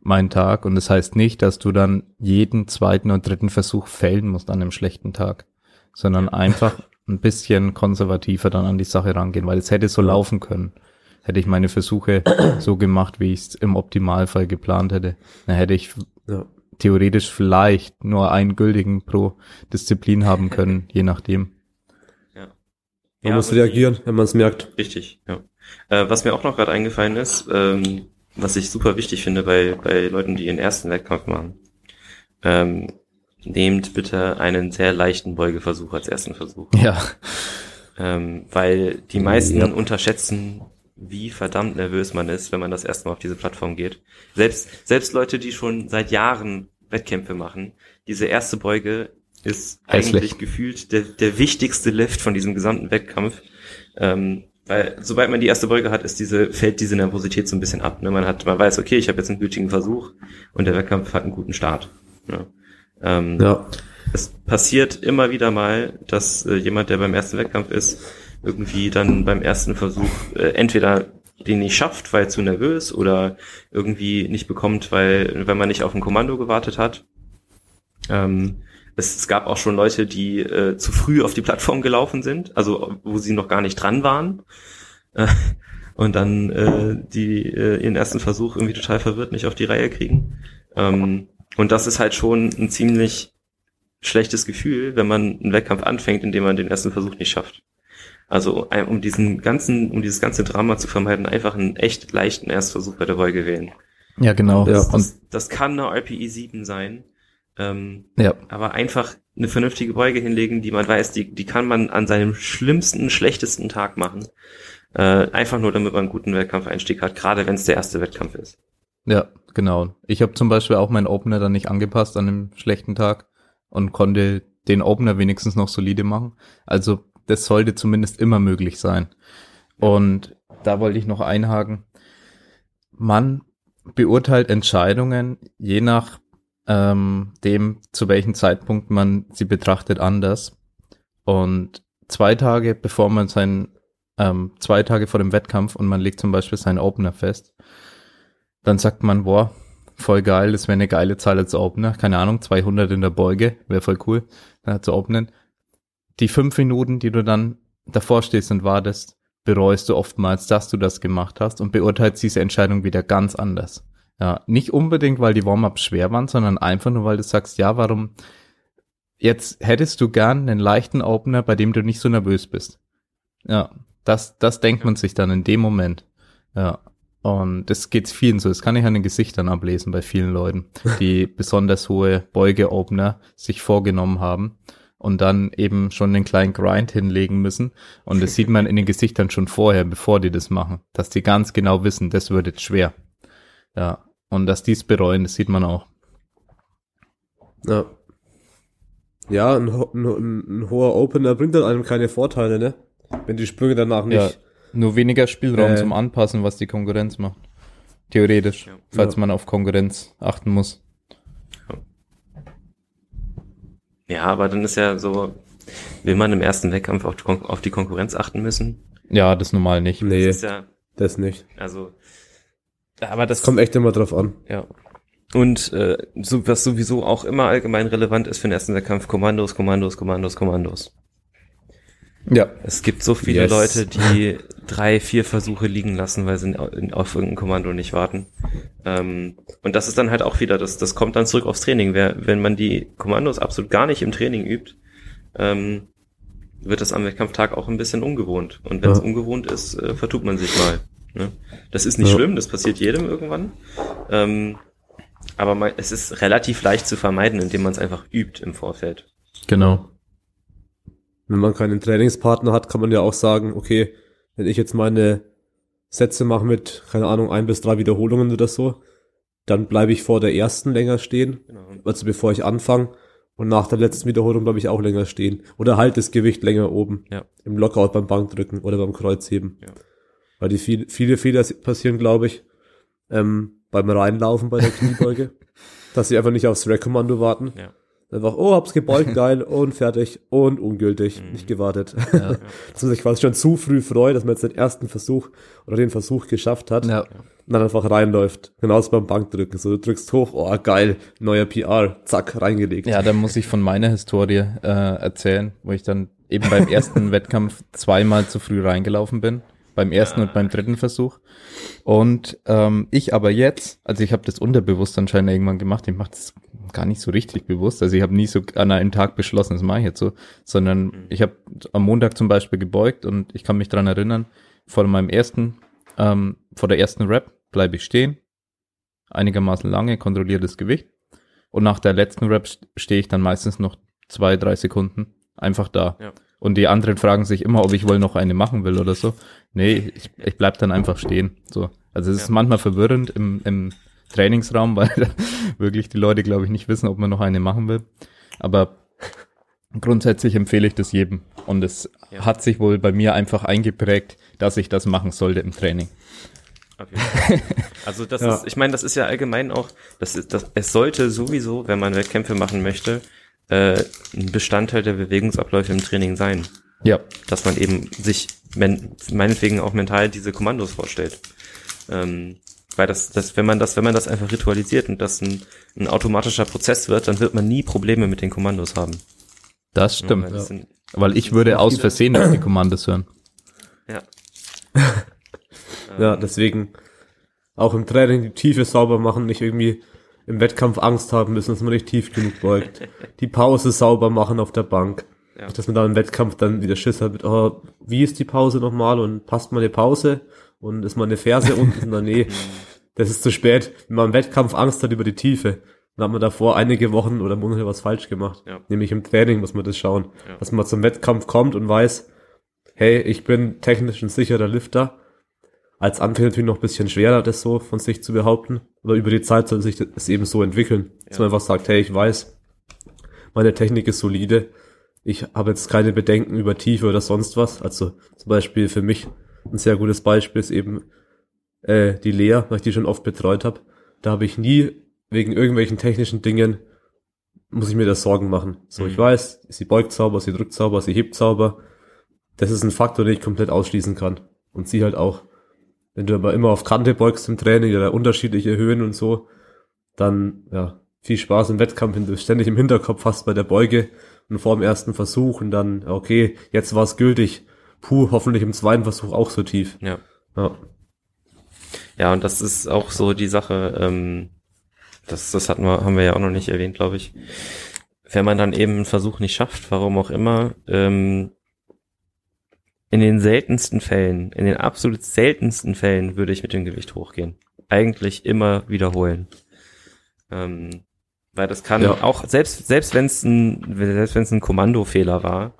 mein Tag und das heißt nicht, dass du dann jeden zweiten und dritten Versuch fällen musst an einem schlechten Tag, sondern einfach ein bisschen konservativer dann an die Sache rangehen, weil es hätte so laufen können hätte ich meine Versuche so gemacht, wie ich es im Optimalfall geplant hätte, dann hätte ich ja. theoretisch vielleicht nur einen gültigen pro Disziplin haben können, je nachdem. Ja. Man ja, muss reagieren, wenn man es merkt. Richtig, ja. Äh, was mir auch noch gerade eingefallen ist, ähm, was ich super wichtig finde bei, bei Leuten, die ihren ersten Wettkampf machen, ähm, nehmt bitte einen sehr leichten Beugeversuch als ersten Versuch. Ja. Ähm, weil die meisten ja. unterschätzen wie verdammt nervös man ist, wenn man das erste Mal auf diese Plattform geht. Selbst, selbst Leute, die schon seit Jahren Wettkämpfe machen, diese erste Beuge ist Hässlich. eigentlich gefühlt der, der wichtigste Lift von diesem gesamten Wettkampf. Ähm, weil sobald man die erste Beuge hat, ist diese, fällt diese Nervosität so ein bisschen ab. Ne? Man hat, man weiß, okay, ich habe jetzt einen gültigen Versuch und der Wettkampf hat einen guten Start. Ne? Ähm, ja. Es passiert immer wieder mal, dass äh, jemand, der beim ersten Wettkampf ist, irgendwie dann beim ersten Versuch äh, entweder den nicht schafft, weil zu nervös oder irgendwie nicht bekommt, weil, weil man nicht auf ein Kommando gewartet hat. Ähm, es, es gab auch schon Leute, die äh, zu früh auf die Plattform gelaufen sind, also wo sie noch gar nicht dran waren. Äh, und dann äh, die äh, ihren ersten Versuch irgendwie total verwirrt nicht auf die Reihe kriegen. Ähm, und das ist halt schon ein ziemlich schlechtes Gefühl, wenn man einen Wettkampf anfängt, indem man den ersten Versuch nicht schafft. Also um diesen ganzen, um dieses ganze Drama zu vermeiden, einfach einen echt leichten Erstversuch bei der Beuge wählen. Ja, genau. Das, das, das kann eine RPE 7 sein. Ähm, ja. Aber einfach eine vernünftige Beuge hinlegen, die man weiß, die, die kann man an seinem schlimmsten, schlechtesten Tag machen. Äh, einfach nur, damit man einen guten Wettkampfeinstieg hat, gerade wenn es der erste Wettkampf ist. Ja, genau. Ich habe zum Beispiel auch meinen Opener dann nicht angepasst an einem schlechten Tag und konnte den Opener wenigstens noch solide machen. Also das sollte zumindest immer möglich sein. Und da wollte ich noch einhaken. Man beurteilt Entscheidungen je nach ähm, dem, zu welchem Zeitpunkt man sie betrachtet, anders. Und zwei Tage bevor man sein, ähm, zwei Tage vor dem Wettkampf und man legt zum Beispiel seinen Opener fest, dann sagt man, boah, voll geil, das wäre eine geile Zahl als Opener, keine Ahnung, 200 in der Beuge, wäre voll cool, äh, zu openen die fünf Minuten, die du dann davor stehst und wartest, bereust du oftmals, dass du das gemacht hast und beurteilst diese Entscheidung wieder ganz anders. Ja, nicht unbedingt, weil die Warm-ups schwer waren, sondern einfach nur, weil du sagst, ja, warum jetzt hättest du gern einen leichten Opener, bei dem du nicht so nervös bist. Ja, das, das denkt man sich dann in dem Moment. Ja. Und das geht vielen so. Das kann ich an den Gesichtern ablesen bei vielen Leuten, die (laughs) besonders hohe Beuge-Opener sich vorgenommen haben und dann eben schon den kleinen Grind hinlegen müssen. Und das sieht man in den Gesichtern schon vorher, bevor die das machen, dass die ganz genau wissen, das wird jetzt schwer. Ja. Und dass die es bereuen, das sieht man auch. Ja. Ja, ein, ein, ein, hoher Opener bringt dann einem keine Vorteile, ne? Wenn die Sprünge danach nicht. Ja, nur weniger Spielraum äh, zum Anpassen, was die Konkurrenz macht. Theoretisch, ja. falls ja. man auf Konkurrenz achten muss. Ja, aber dann ist ja so, will man im ersten Wettkampf auf die, Kon auf die Konkurrenz achten müssen? Ja, das normal nicht. Nee, das, ist ja, das nicht. Also, aber das kommt echt immer drauf an. Ja. Und äh, so, was sowieso auch immer allgemein relevant ist für den ersten Wettkampf, Kommandos, Kommandos, Kommandos, Kommandos. Ja. Es gibt so viele yes. Leute, die drei, vier Versuche liegen lassen, weil sie auf irgendein Kommando nicht warten. Ähm, und das ist dann halt auch wieder, das, das kommt dann zurück aufs Training. Wer, wenn man die Kommandos absolut gar nicht im Training übt, ähm, wird das am Wettkampftag auch ein bisschen ungewohnt. Und wenn es ja. ungewohnt ist, äh, vertut man sich mal. Ne? Das ist nicht ja. schlimm, das passiert jedem irgendwann. Ähm, aber man, es ist relativ leicht zu vermeiden, indem man es einfach übt im Vorfeld. Genau wenn man keinen Trainingspartner hat, kann man ja auch sagen, okay, wenn ich jetzt meine Sätze mache mit, keine Ahnung, ein bis drei Wiederholungen oder so, dann bleibe ich vor der ersten länger stehen, genau. also bevor ich anfange. Und nach der letzten Wiederholung bleibe ich auch länger stehen. Oder halt das Gewicht länger oben. Ja. Im Lockout beim Bankdrücken oder beim Kreuzheben. Ja. Weil die viel, viele Fehler passieren, glaube ich, ähm, beim Reinlaufen bei der (laughs) Kniebeuge, dass sie einfach nicht aufs Rack-Kommando warten. Ja. Einfach, oh, hab's gebeugt, (laughs) geil, und fertig, und ungültig, mhm. nicht gewartet. Ja. (laughs) dass man sich quasi schon zu früh freut, dass man jetzt den ersten Versuch oder den Versuch geschafft hat. Ja. Und dann einfach reinläuft. Genauso beim Bankdrücken. So, du drückst hoch, oh, geil, neuer PR, zack, reingelegt. Ja, da muss ich von meiner Historie äh, erzählen, wo ich dann eben beim ersten (laughs) Wettkampf zweimal zu früh reingelaufen bin beim ersten und beim dritten Versuch. Und ähm, ich aber jetzt, also ich habe das unterbewusst anscheinend irgendwann gemacht, ich mache das gar nicht so richtig bewusst. Also ich habe nie so an einem Tag beschlossen, das mache ich jetzt so, sondern mhm. ich habe am Montag zum Beispiel gebeugt und ich kann mich dran erinnern, vor meinem ersten, ähm, vor der ersten Rap bleibe ich stehen, einigermaßen lange, kontrolliere das Gewicht und nach der letzten Rap stehe ich dann meistens noch zwei, drei Sekunden einfach da. Ja. Und die anderen fragen sich immer, ob ich wohl noch eine machen will oder so. Nee, ich, ich bleib dann einfach stehen. So. Also es ist ja. manchmal verwirrend im, im Trainingsraum, (laughs) weil wirklich die Leute, glaube ich, nicht wissen, ob man noch eine machen will. Aber grundsätzlich empfehle ich das jedem. Und es ja. hat sich wohl bei mir einfach eingeprägt, dass ich das machen sollte im Training. Also das (laughs) ja. ist, ich meine, das ist ja allgemein auch, das ist, das, es sollte sowieso, wenn man Wettkämpfe machen möchte, äh, ein Bestandteil der Bewegungsabläufe im Training sein. Ja. Dass man eben sich men meinetwegen auch mental diese Kommandos vorstellt. Ähm, weil das, das, wenn man das, wenn man das einfach ritualisiert und das ein, ein automatischer Prozess wird, dann wird man nie Probleme mit den Kommandos haben. Das stimmt. Ja, das sind, weil ich würde aus Versehen auf die Kommandos hören. Ja. (laughs) ja, deswegen auch im Training die Tiefe sauber machen, nicht irgendwie im Wettkampf Angst haben müssen, dass man nicht tief genug beugt. Die Pause sauber machen auf der Bank. Ja. Dass man da im Wettkampf dann wieder Schiss hat mit, oh, wie ist die Pause nochmal und passt mal eine Pause und ist mal eine Ferse (laughs) unten? Na nee, das ist zu spät. Wenn man im Wettkampf Angst hat über die Tiefe, dann hat man davor einige Wochen oder Monate was falsch gemacht. Ja. Nämlich im Training muss man das schauen. Ja. Dass man zum Wettkampf kommt und weiß, hey, ich bin technisch ein sicherer Lifter als Anfänger natürlich noch ein bisschen schwerer, das so von sich zu behaupten. Aber über die Zeit soll sich das eben so entwickeln, dass man einfach sagt, hey, ich weiß, meine Technik ist solide. Ich habe jetzt keine Bedenken über Tiefe oder sonst was. Also zum Beispiel für mich ein sehr gutes Beispiel ist eben äh, die Lea, weil ich die schon oft betreut habe. Da habe ich nie wegen irgendwelchen technischen Dingen muss ich mir das Sorgen machen. So, mhm. ich weiß, sie beugt sauber, sie drückt sauber, sie hebt sauber. Das ist ein Faktor, den ich komplett ausschließen kann. Und sie halt auch. Wenn du aber immer auf Kante beugst im Training oder unterschiedliche Höhen und so, dann ja, viel Spaß im Wettkampf, wenn du ständig im Hinterkopf hast bei der Beuge und vor dem ersten Versuch und dann, okay, jetzt war es gültig. Puh, hoffentlich im zweiten Versuch auch so tief. Ja. Ja, ja und das ist auch so die Sache, ähm, das, das hatten wir, haben wir ja auch noch nicht erwähnt, glaube ich. Wenn man dann eben einen Versuch nicht schafft, warum auch immer, ähm, in den seltensten Fällen, in den absolut seltensten Fällen würde ich mit dem Gewicht hochgehen. Eigentlich immer wiederholen. Ähm, weil das kann ja. auch, selbst, selbst wenn es ein, selbst wenn es ein Kommandofehler war,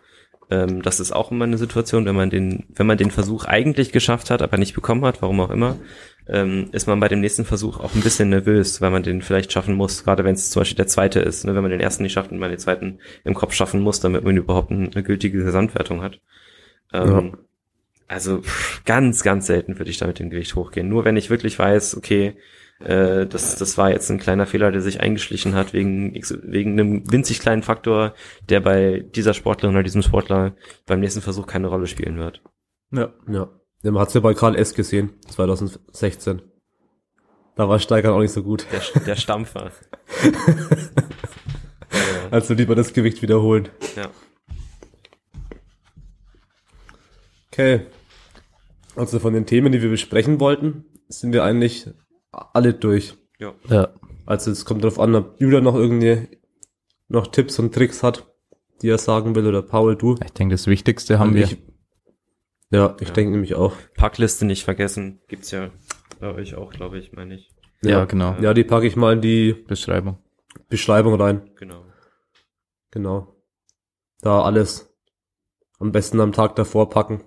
ähm, das ist auch immer eine Situation, wenn man den, wenn man den Versuch eigentlich geschafft hat, aber nicht bekommen hat, warum auch immer, ähm, ist man bei dem nächsten Versuch auch ein bisschen nervös, weil man den vielleicht schaffen muss, gerade wenn es zum Beispiel der zweite ist, ne, wenn man den ersten nicht schafft und man den zweiten im Kopf schaffen muss, damit man überhaupt eine gültige Gesamtwertung hat. Ähm, ja. Also pff, ganz, ganz selten würde ich da mit dem Gewicht hochgehen. Nur wenn ich wirklich weiß, okay, äh, das, das war jetzt ein kleiner Fehler, der sich eingeschlichen hat wegen, wegen einem winzig kleinen Faktor, der bei dieser Sportlerin oder diesem Sportler beim nächsten Versuch keine Rolle spielen wird. Ja, ja. Man hat es ja bei Karl S. gesehen, 2016. Da war Steigern auch nicht so gut. Der, der Stampfer. (laughs) also lieber das Gewicht wiederholen. Ja. Okay. Also von den Themen, die wir besprechen wollten, sind wir eigentlich alle durch. Ja. ja. Also es kommt darauf an, ob Julia noch irgendwie noch Tipps und Tricks hat, die er sagen will, oder Paul, du. Ich denke, das Wichtigste haben wir. ja, ich ja. denke nämlich auch. Packliste nicht vergessen, gibt's ja bei euch auch, glaube ich, meine ich. Ja, ja genau. Ja, die packe ich mal in die Beschreibung. Beschreibung rein. Genau. Genau. Da alles am besten am Tag davor packen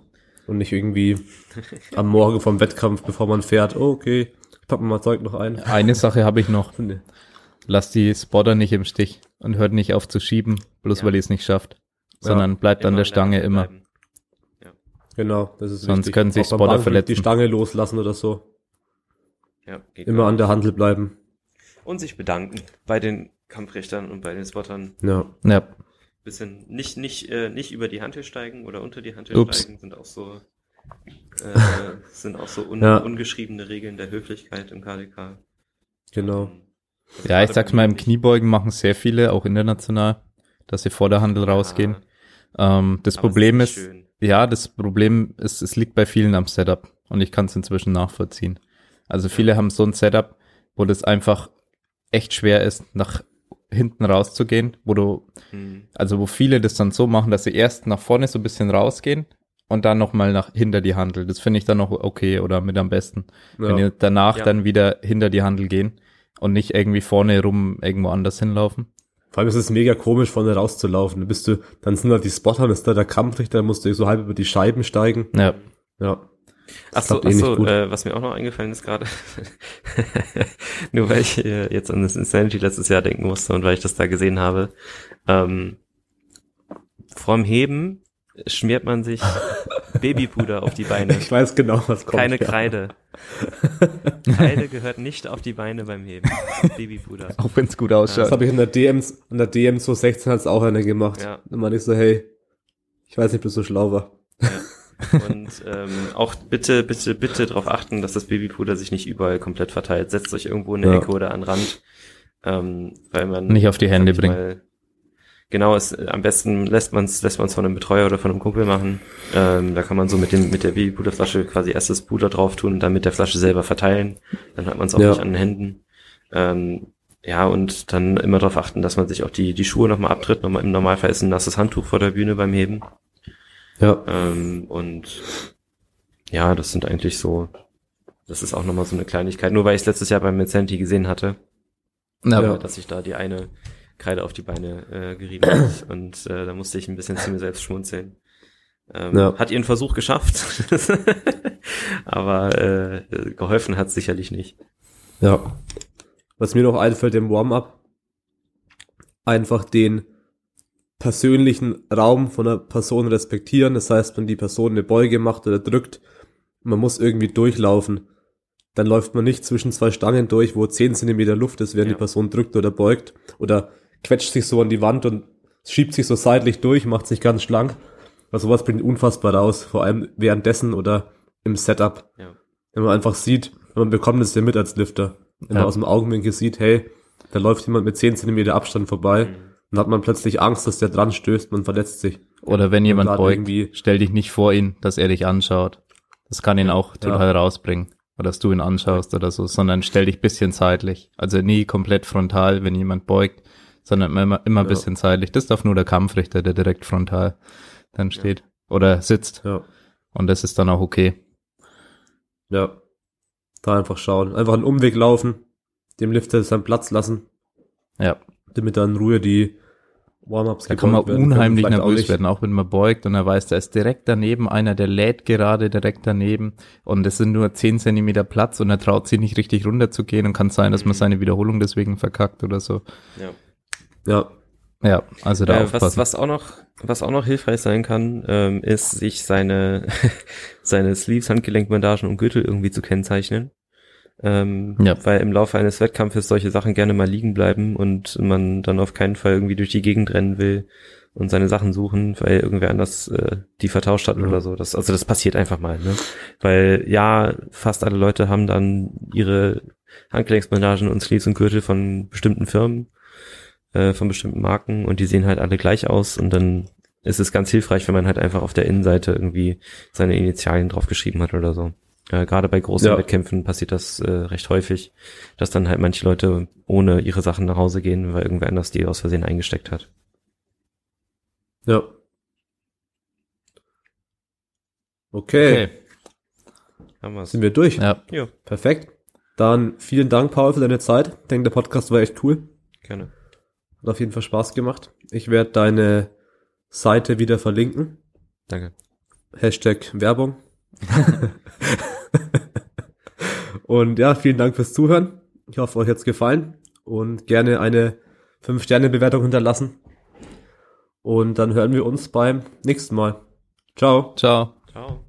und nicht irgendwie am Morgen vom Wettkampf, bevor man fährt, oh, okay, packen wir mal Zeug noch ein. Eine Sache habe ich noch. Lass die Spotter nicht im Stich und hört nicht auf zu schieben, bloß ja. weil ihr es nicht schafft, sondern ja, bleibt an der Stange immer. Ja. Genau, das ist Sonst wichtig. können sich Spotter verletzen. Die Stange loslassen oder so. Ja, geht Immer an der Handel bleiben. Und sich bedanken bei den Kampfrichtern und bei den Spottern. Ja. Ja. Bisschen nicht, nicht, äh, nicht über die Hantel steigen oder unter die Hantel Ups. steigen, sind auch so, äh, (laughs) sind auch so un, Ja. ungeschriebene Regeln der Höflichkeit im KDK. Genau. Also Ja, ich sag's mal, im Kniebeugen machen sehr viele, auch international, dass sie vor der Handel rausgehen. Ähm, das Aber Problem ist, schön. ja, das Problem ist, es liegt bei vielen am Setup und ich kann es inzwischen nachvollziehen. Also viele haben so ein Setup, wo das einfach echt schwer ist, nach hinten rauszugehen, wo du, Hm. also wo viele das dann so machen, dass sie erst nach vorne so ein bisschen rausgehen und dann nochmal nach hinter die Handel. Das finde ich dann noch okay oder mit am besten. Wenn Ja. ihr danach Ja. dann wieder hinter die Handel gehen und nicht irgendwie vorne rum irgendwo anders hinlaufen. Vor allem ist es mega komisch, vorne rauszulaufen. Dann bist du, dann sind da die Spotter, dann ist da der Kampfrichter, dann musst du so halb über die Scheiben steigen. Ja, Ja. Ach so, klappt ach eh nicht so gut. äh, was mir auch noch eingefallen ist gerade, (laughs) nur weil ich äh, jetzt an das Insanity letztes Jahr denken musste und weil ich das da gesehen habe, ähm, vorm Heben schmiert man sich (laughs) Babypuder auf die Beine. Ich weiß genau, was kommt. Keine ja. Kreide. (laughs) Kreide gehört nicht auf die Beine beim Heben. Babypuder. auch wenn es gut Das ausschaut. habe ich in der DMs, in der DM 2016 hat's auch einer gemacht. Ja. Dann meinte ich so, hey, ich weiß nicht, ob du so schlau war. Ja. Und ähm, auch bitte, bitte, bitte darauf achten, dass das Babypuder sich nicht überall komplett verteilt. Setzt euch irgendwo in der Ja. Ecke oder an den Rand, ähm, weil man Nicht auf die Hände. Mal, genau, es, am besten lässt man es lässt man von einem Betreuer oder von einem Kumpel machen. Ähm, da kann man so mit dem mit der Babypuderflasche quasi erst das Puder drauf tun und dann mit der Flasche selber verteilen. Dann hat man es auch Ja. nicht an den Händen. Ähm, ja, und dann immer darauf achten, dass man sich auch die, die Schuhe nochmal abtritt. Nochmal, Im Normalfall ist ein nasses Handtuch vor der Bühne beim Heben. Ja. Ähm, und ja, das sind eigentlich so, das ist auch nochmal so eine Kleinigkeit. Nur weil ich es letztes Jahr beim Mezenti gesehen hatte, Ja, Ja. dass sich da die eine Kreide auf die Beine äh, gerieben hat. (clears throat) Und äh, da musste ich ein bisschen zu mir selbst schmunzeln. Ähm, Ja. Hat ihren Versuch geschafft, (laughs) aber äh, geholfen hat sicherlich nicht. Ja. Was mir noch einfällt im Warm-up, einfach den persönlichen Raum von einer Person respektieren. Das heißt, wenn die Person eine Beuge macht oder drückt, man muss irgendwie durchlaufen. Dann läuft man nicht zwischen zwei Stangen durch, wo 10 Zentimeter Luft ist, während Ja. die Person drückt oder beugt. Oder quetscht sich so an die Wand und schiebt sich so seitlich durch, macht sich ganz schlank. Also sowas bringt unfassbar raus, vor allem währenddessen oder im Setup. Ja. Wenn man einfach sieht, man bekommt es ja mit als Lifter. Wenn Ja. man aus dem Augenwinkel sieht, hey, da läuft jemand mit 10 Zentimeter Abstand vorbei, Mhm. Dann hat man plötzlich Angst, dass der dran stößt, man verletzt sich. Oder wenn jemand beugt, stell dich nicht vor ihn, dass er dich anschaut. Das kann ihn auch total rausbringen. Oder dass du ihn anschaust oder so, sondern stell dich bisschen seitlich. Also nie komplett frontal, wenn jemand beugt, sondern immer, immer ein Ja. bisschen seitlich. Das darf nur der Kampfrichter, der direkt frontal dann steht. Oder sitzt. Ja, Und das ist dann auch okay. ja. Da einfach schauen. Einfach einen Umweg laufen, dem Lifter seinen Platz lassen, Ja. damit dann in Ruhe die Warm-ups Da kann man werden unheimlich auch nervös werden, auch wenn man beugt und er weiß, da ist direkt daneben einer, der lädt gerade direkt daneben und es sind nur 10 Zentimeter Platz und er traut sich nicht richtig runterzugehen und kann sein, dass man Mhm. seine Wiederholung deswegen verkackt oder so. Ja. Ja, Ja, also da Äh, was, aufpassen. was auch noch, was auch noch hilfreich sein kann, ähm, ist, sich seine, (laughs) seine Sleeves, Handgelenkbandagen und Gürtel irgendwie zu kennzeichnen. Ähm, Ja. Weil im Laufe eines Wettkampfes solche Sachen gerne mal liegen bleiben und man dann auf keinen Fall irgendwie durch die Gegend rennen will und seine Sachen suchen, weil irgendwer anders äh, die vertauscht hat Ja. oder so. Das, also das passiert einfach mal, ne? Weil ja, fast alle Leute haben dann ihre Handgelenksbandagen und Sleeves und Gürtel von bestimmten Firmen äh, von bestimmten Marken und die sehen halt alle gleich aus und dann ist es ganz hilfreich, wenn man halt einfach auf der Innenseite irgendwie seine Initialien draufgeschrieben hat oder so. Äh, Gerade bei großen Ja. Wettkämpfen passiert das äh, recht häufig, dass dann halt manche Leute ohne ihre Sachen nach Hause gehen, weil irgendwer anders die aus Versehen eingesteckt hat. ja. Okay, okay. Haben wir's. sind wir durch. Ja, Ja, Perfekt. Dann vielen Dank, Paul, für deine Zeit. Ich denke, der Podcast war echt cool. gerne. Hat auf jeden Fall Spaß gemacht. Ich werde deine Seite wieder verlinken. Danke. Hashtag Werbung. (laughs) (laughs) und ja, vielen Dank fürs Zuhören. Ich hoffe, euch hat's gefallen und gerne eine 5-Sterne-Bewertung hinterlassen. Und dann hören wir uns beim nächsten Mal. Ciao. ciao. Ciao.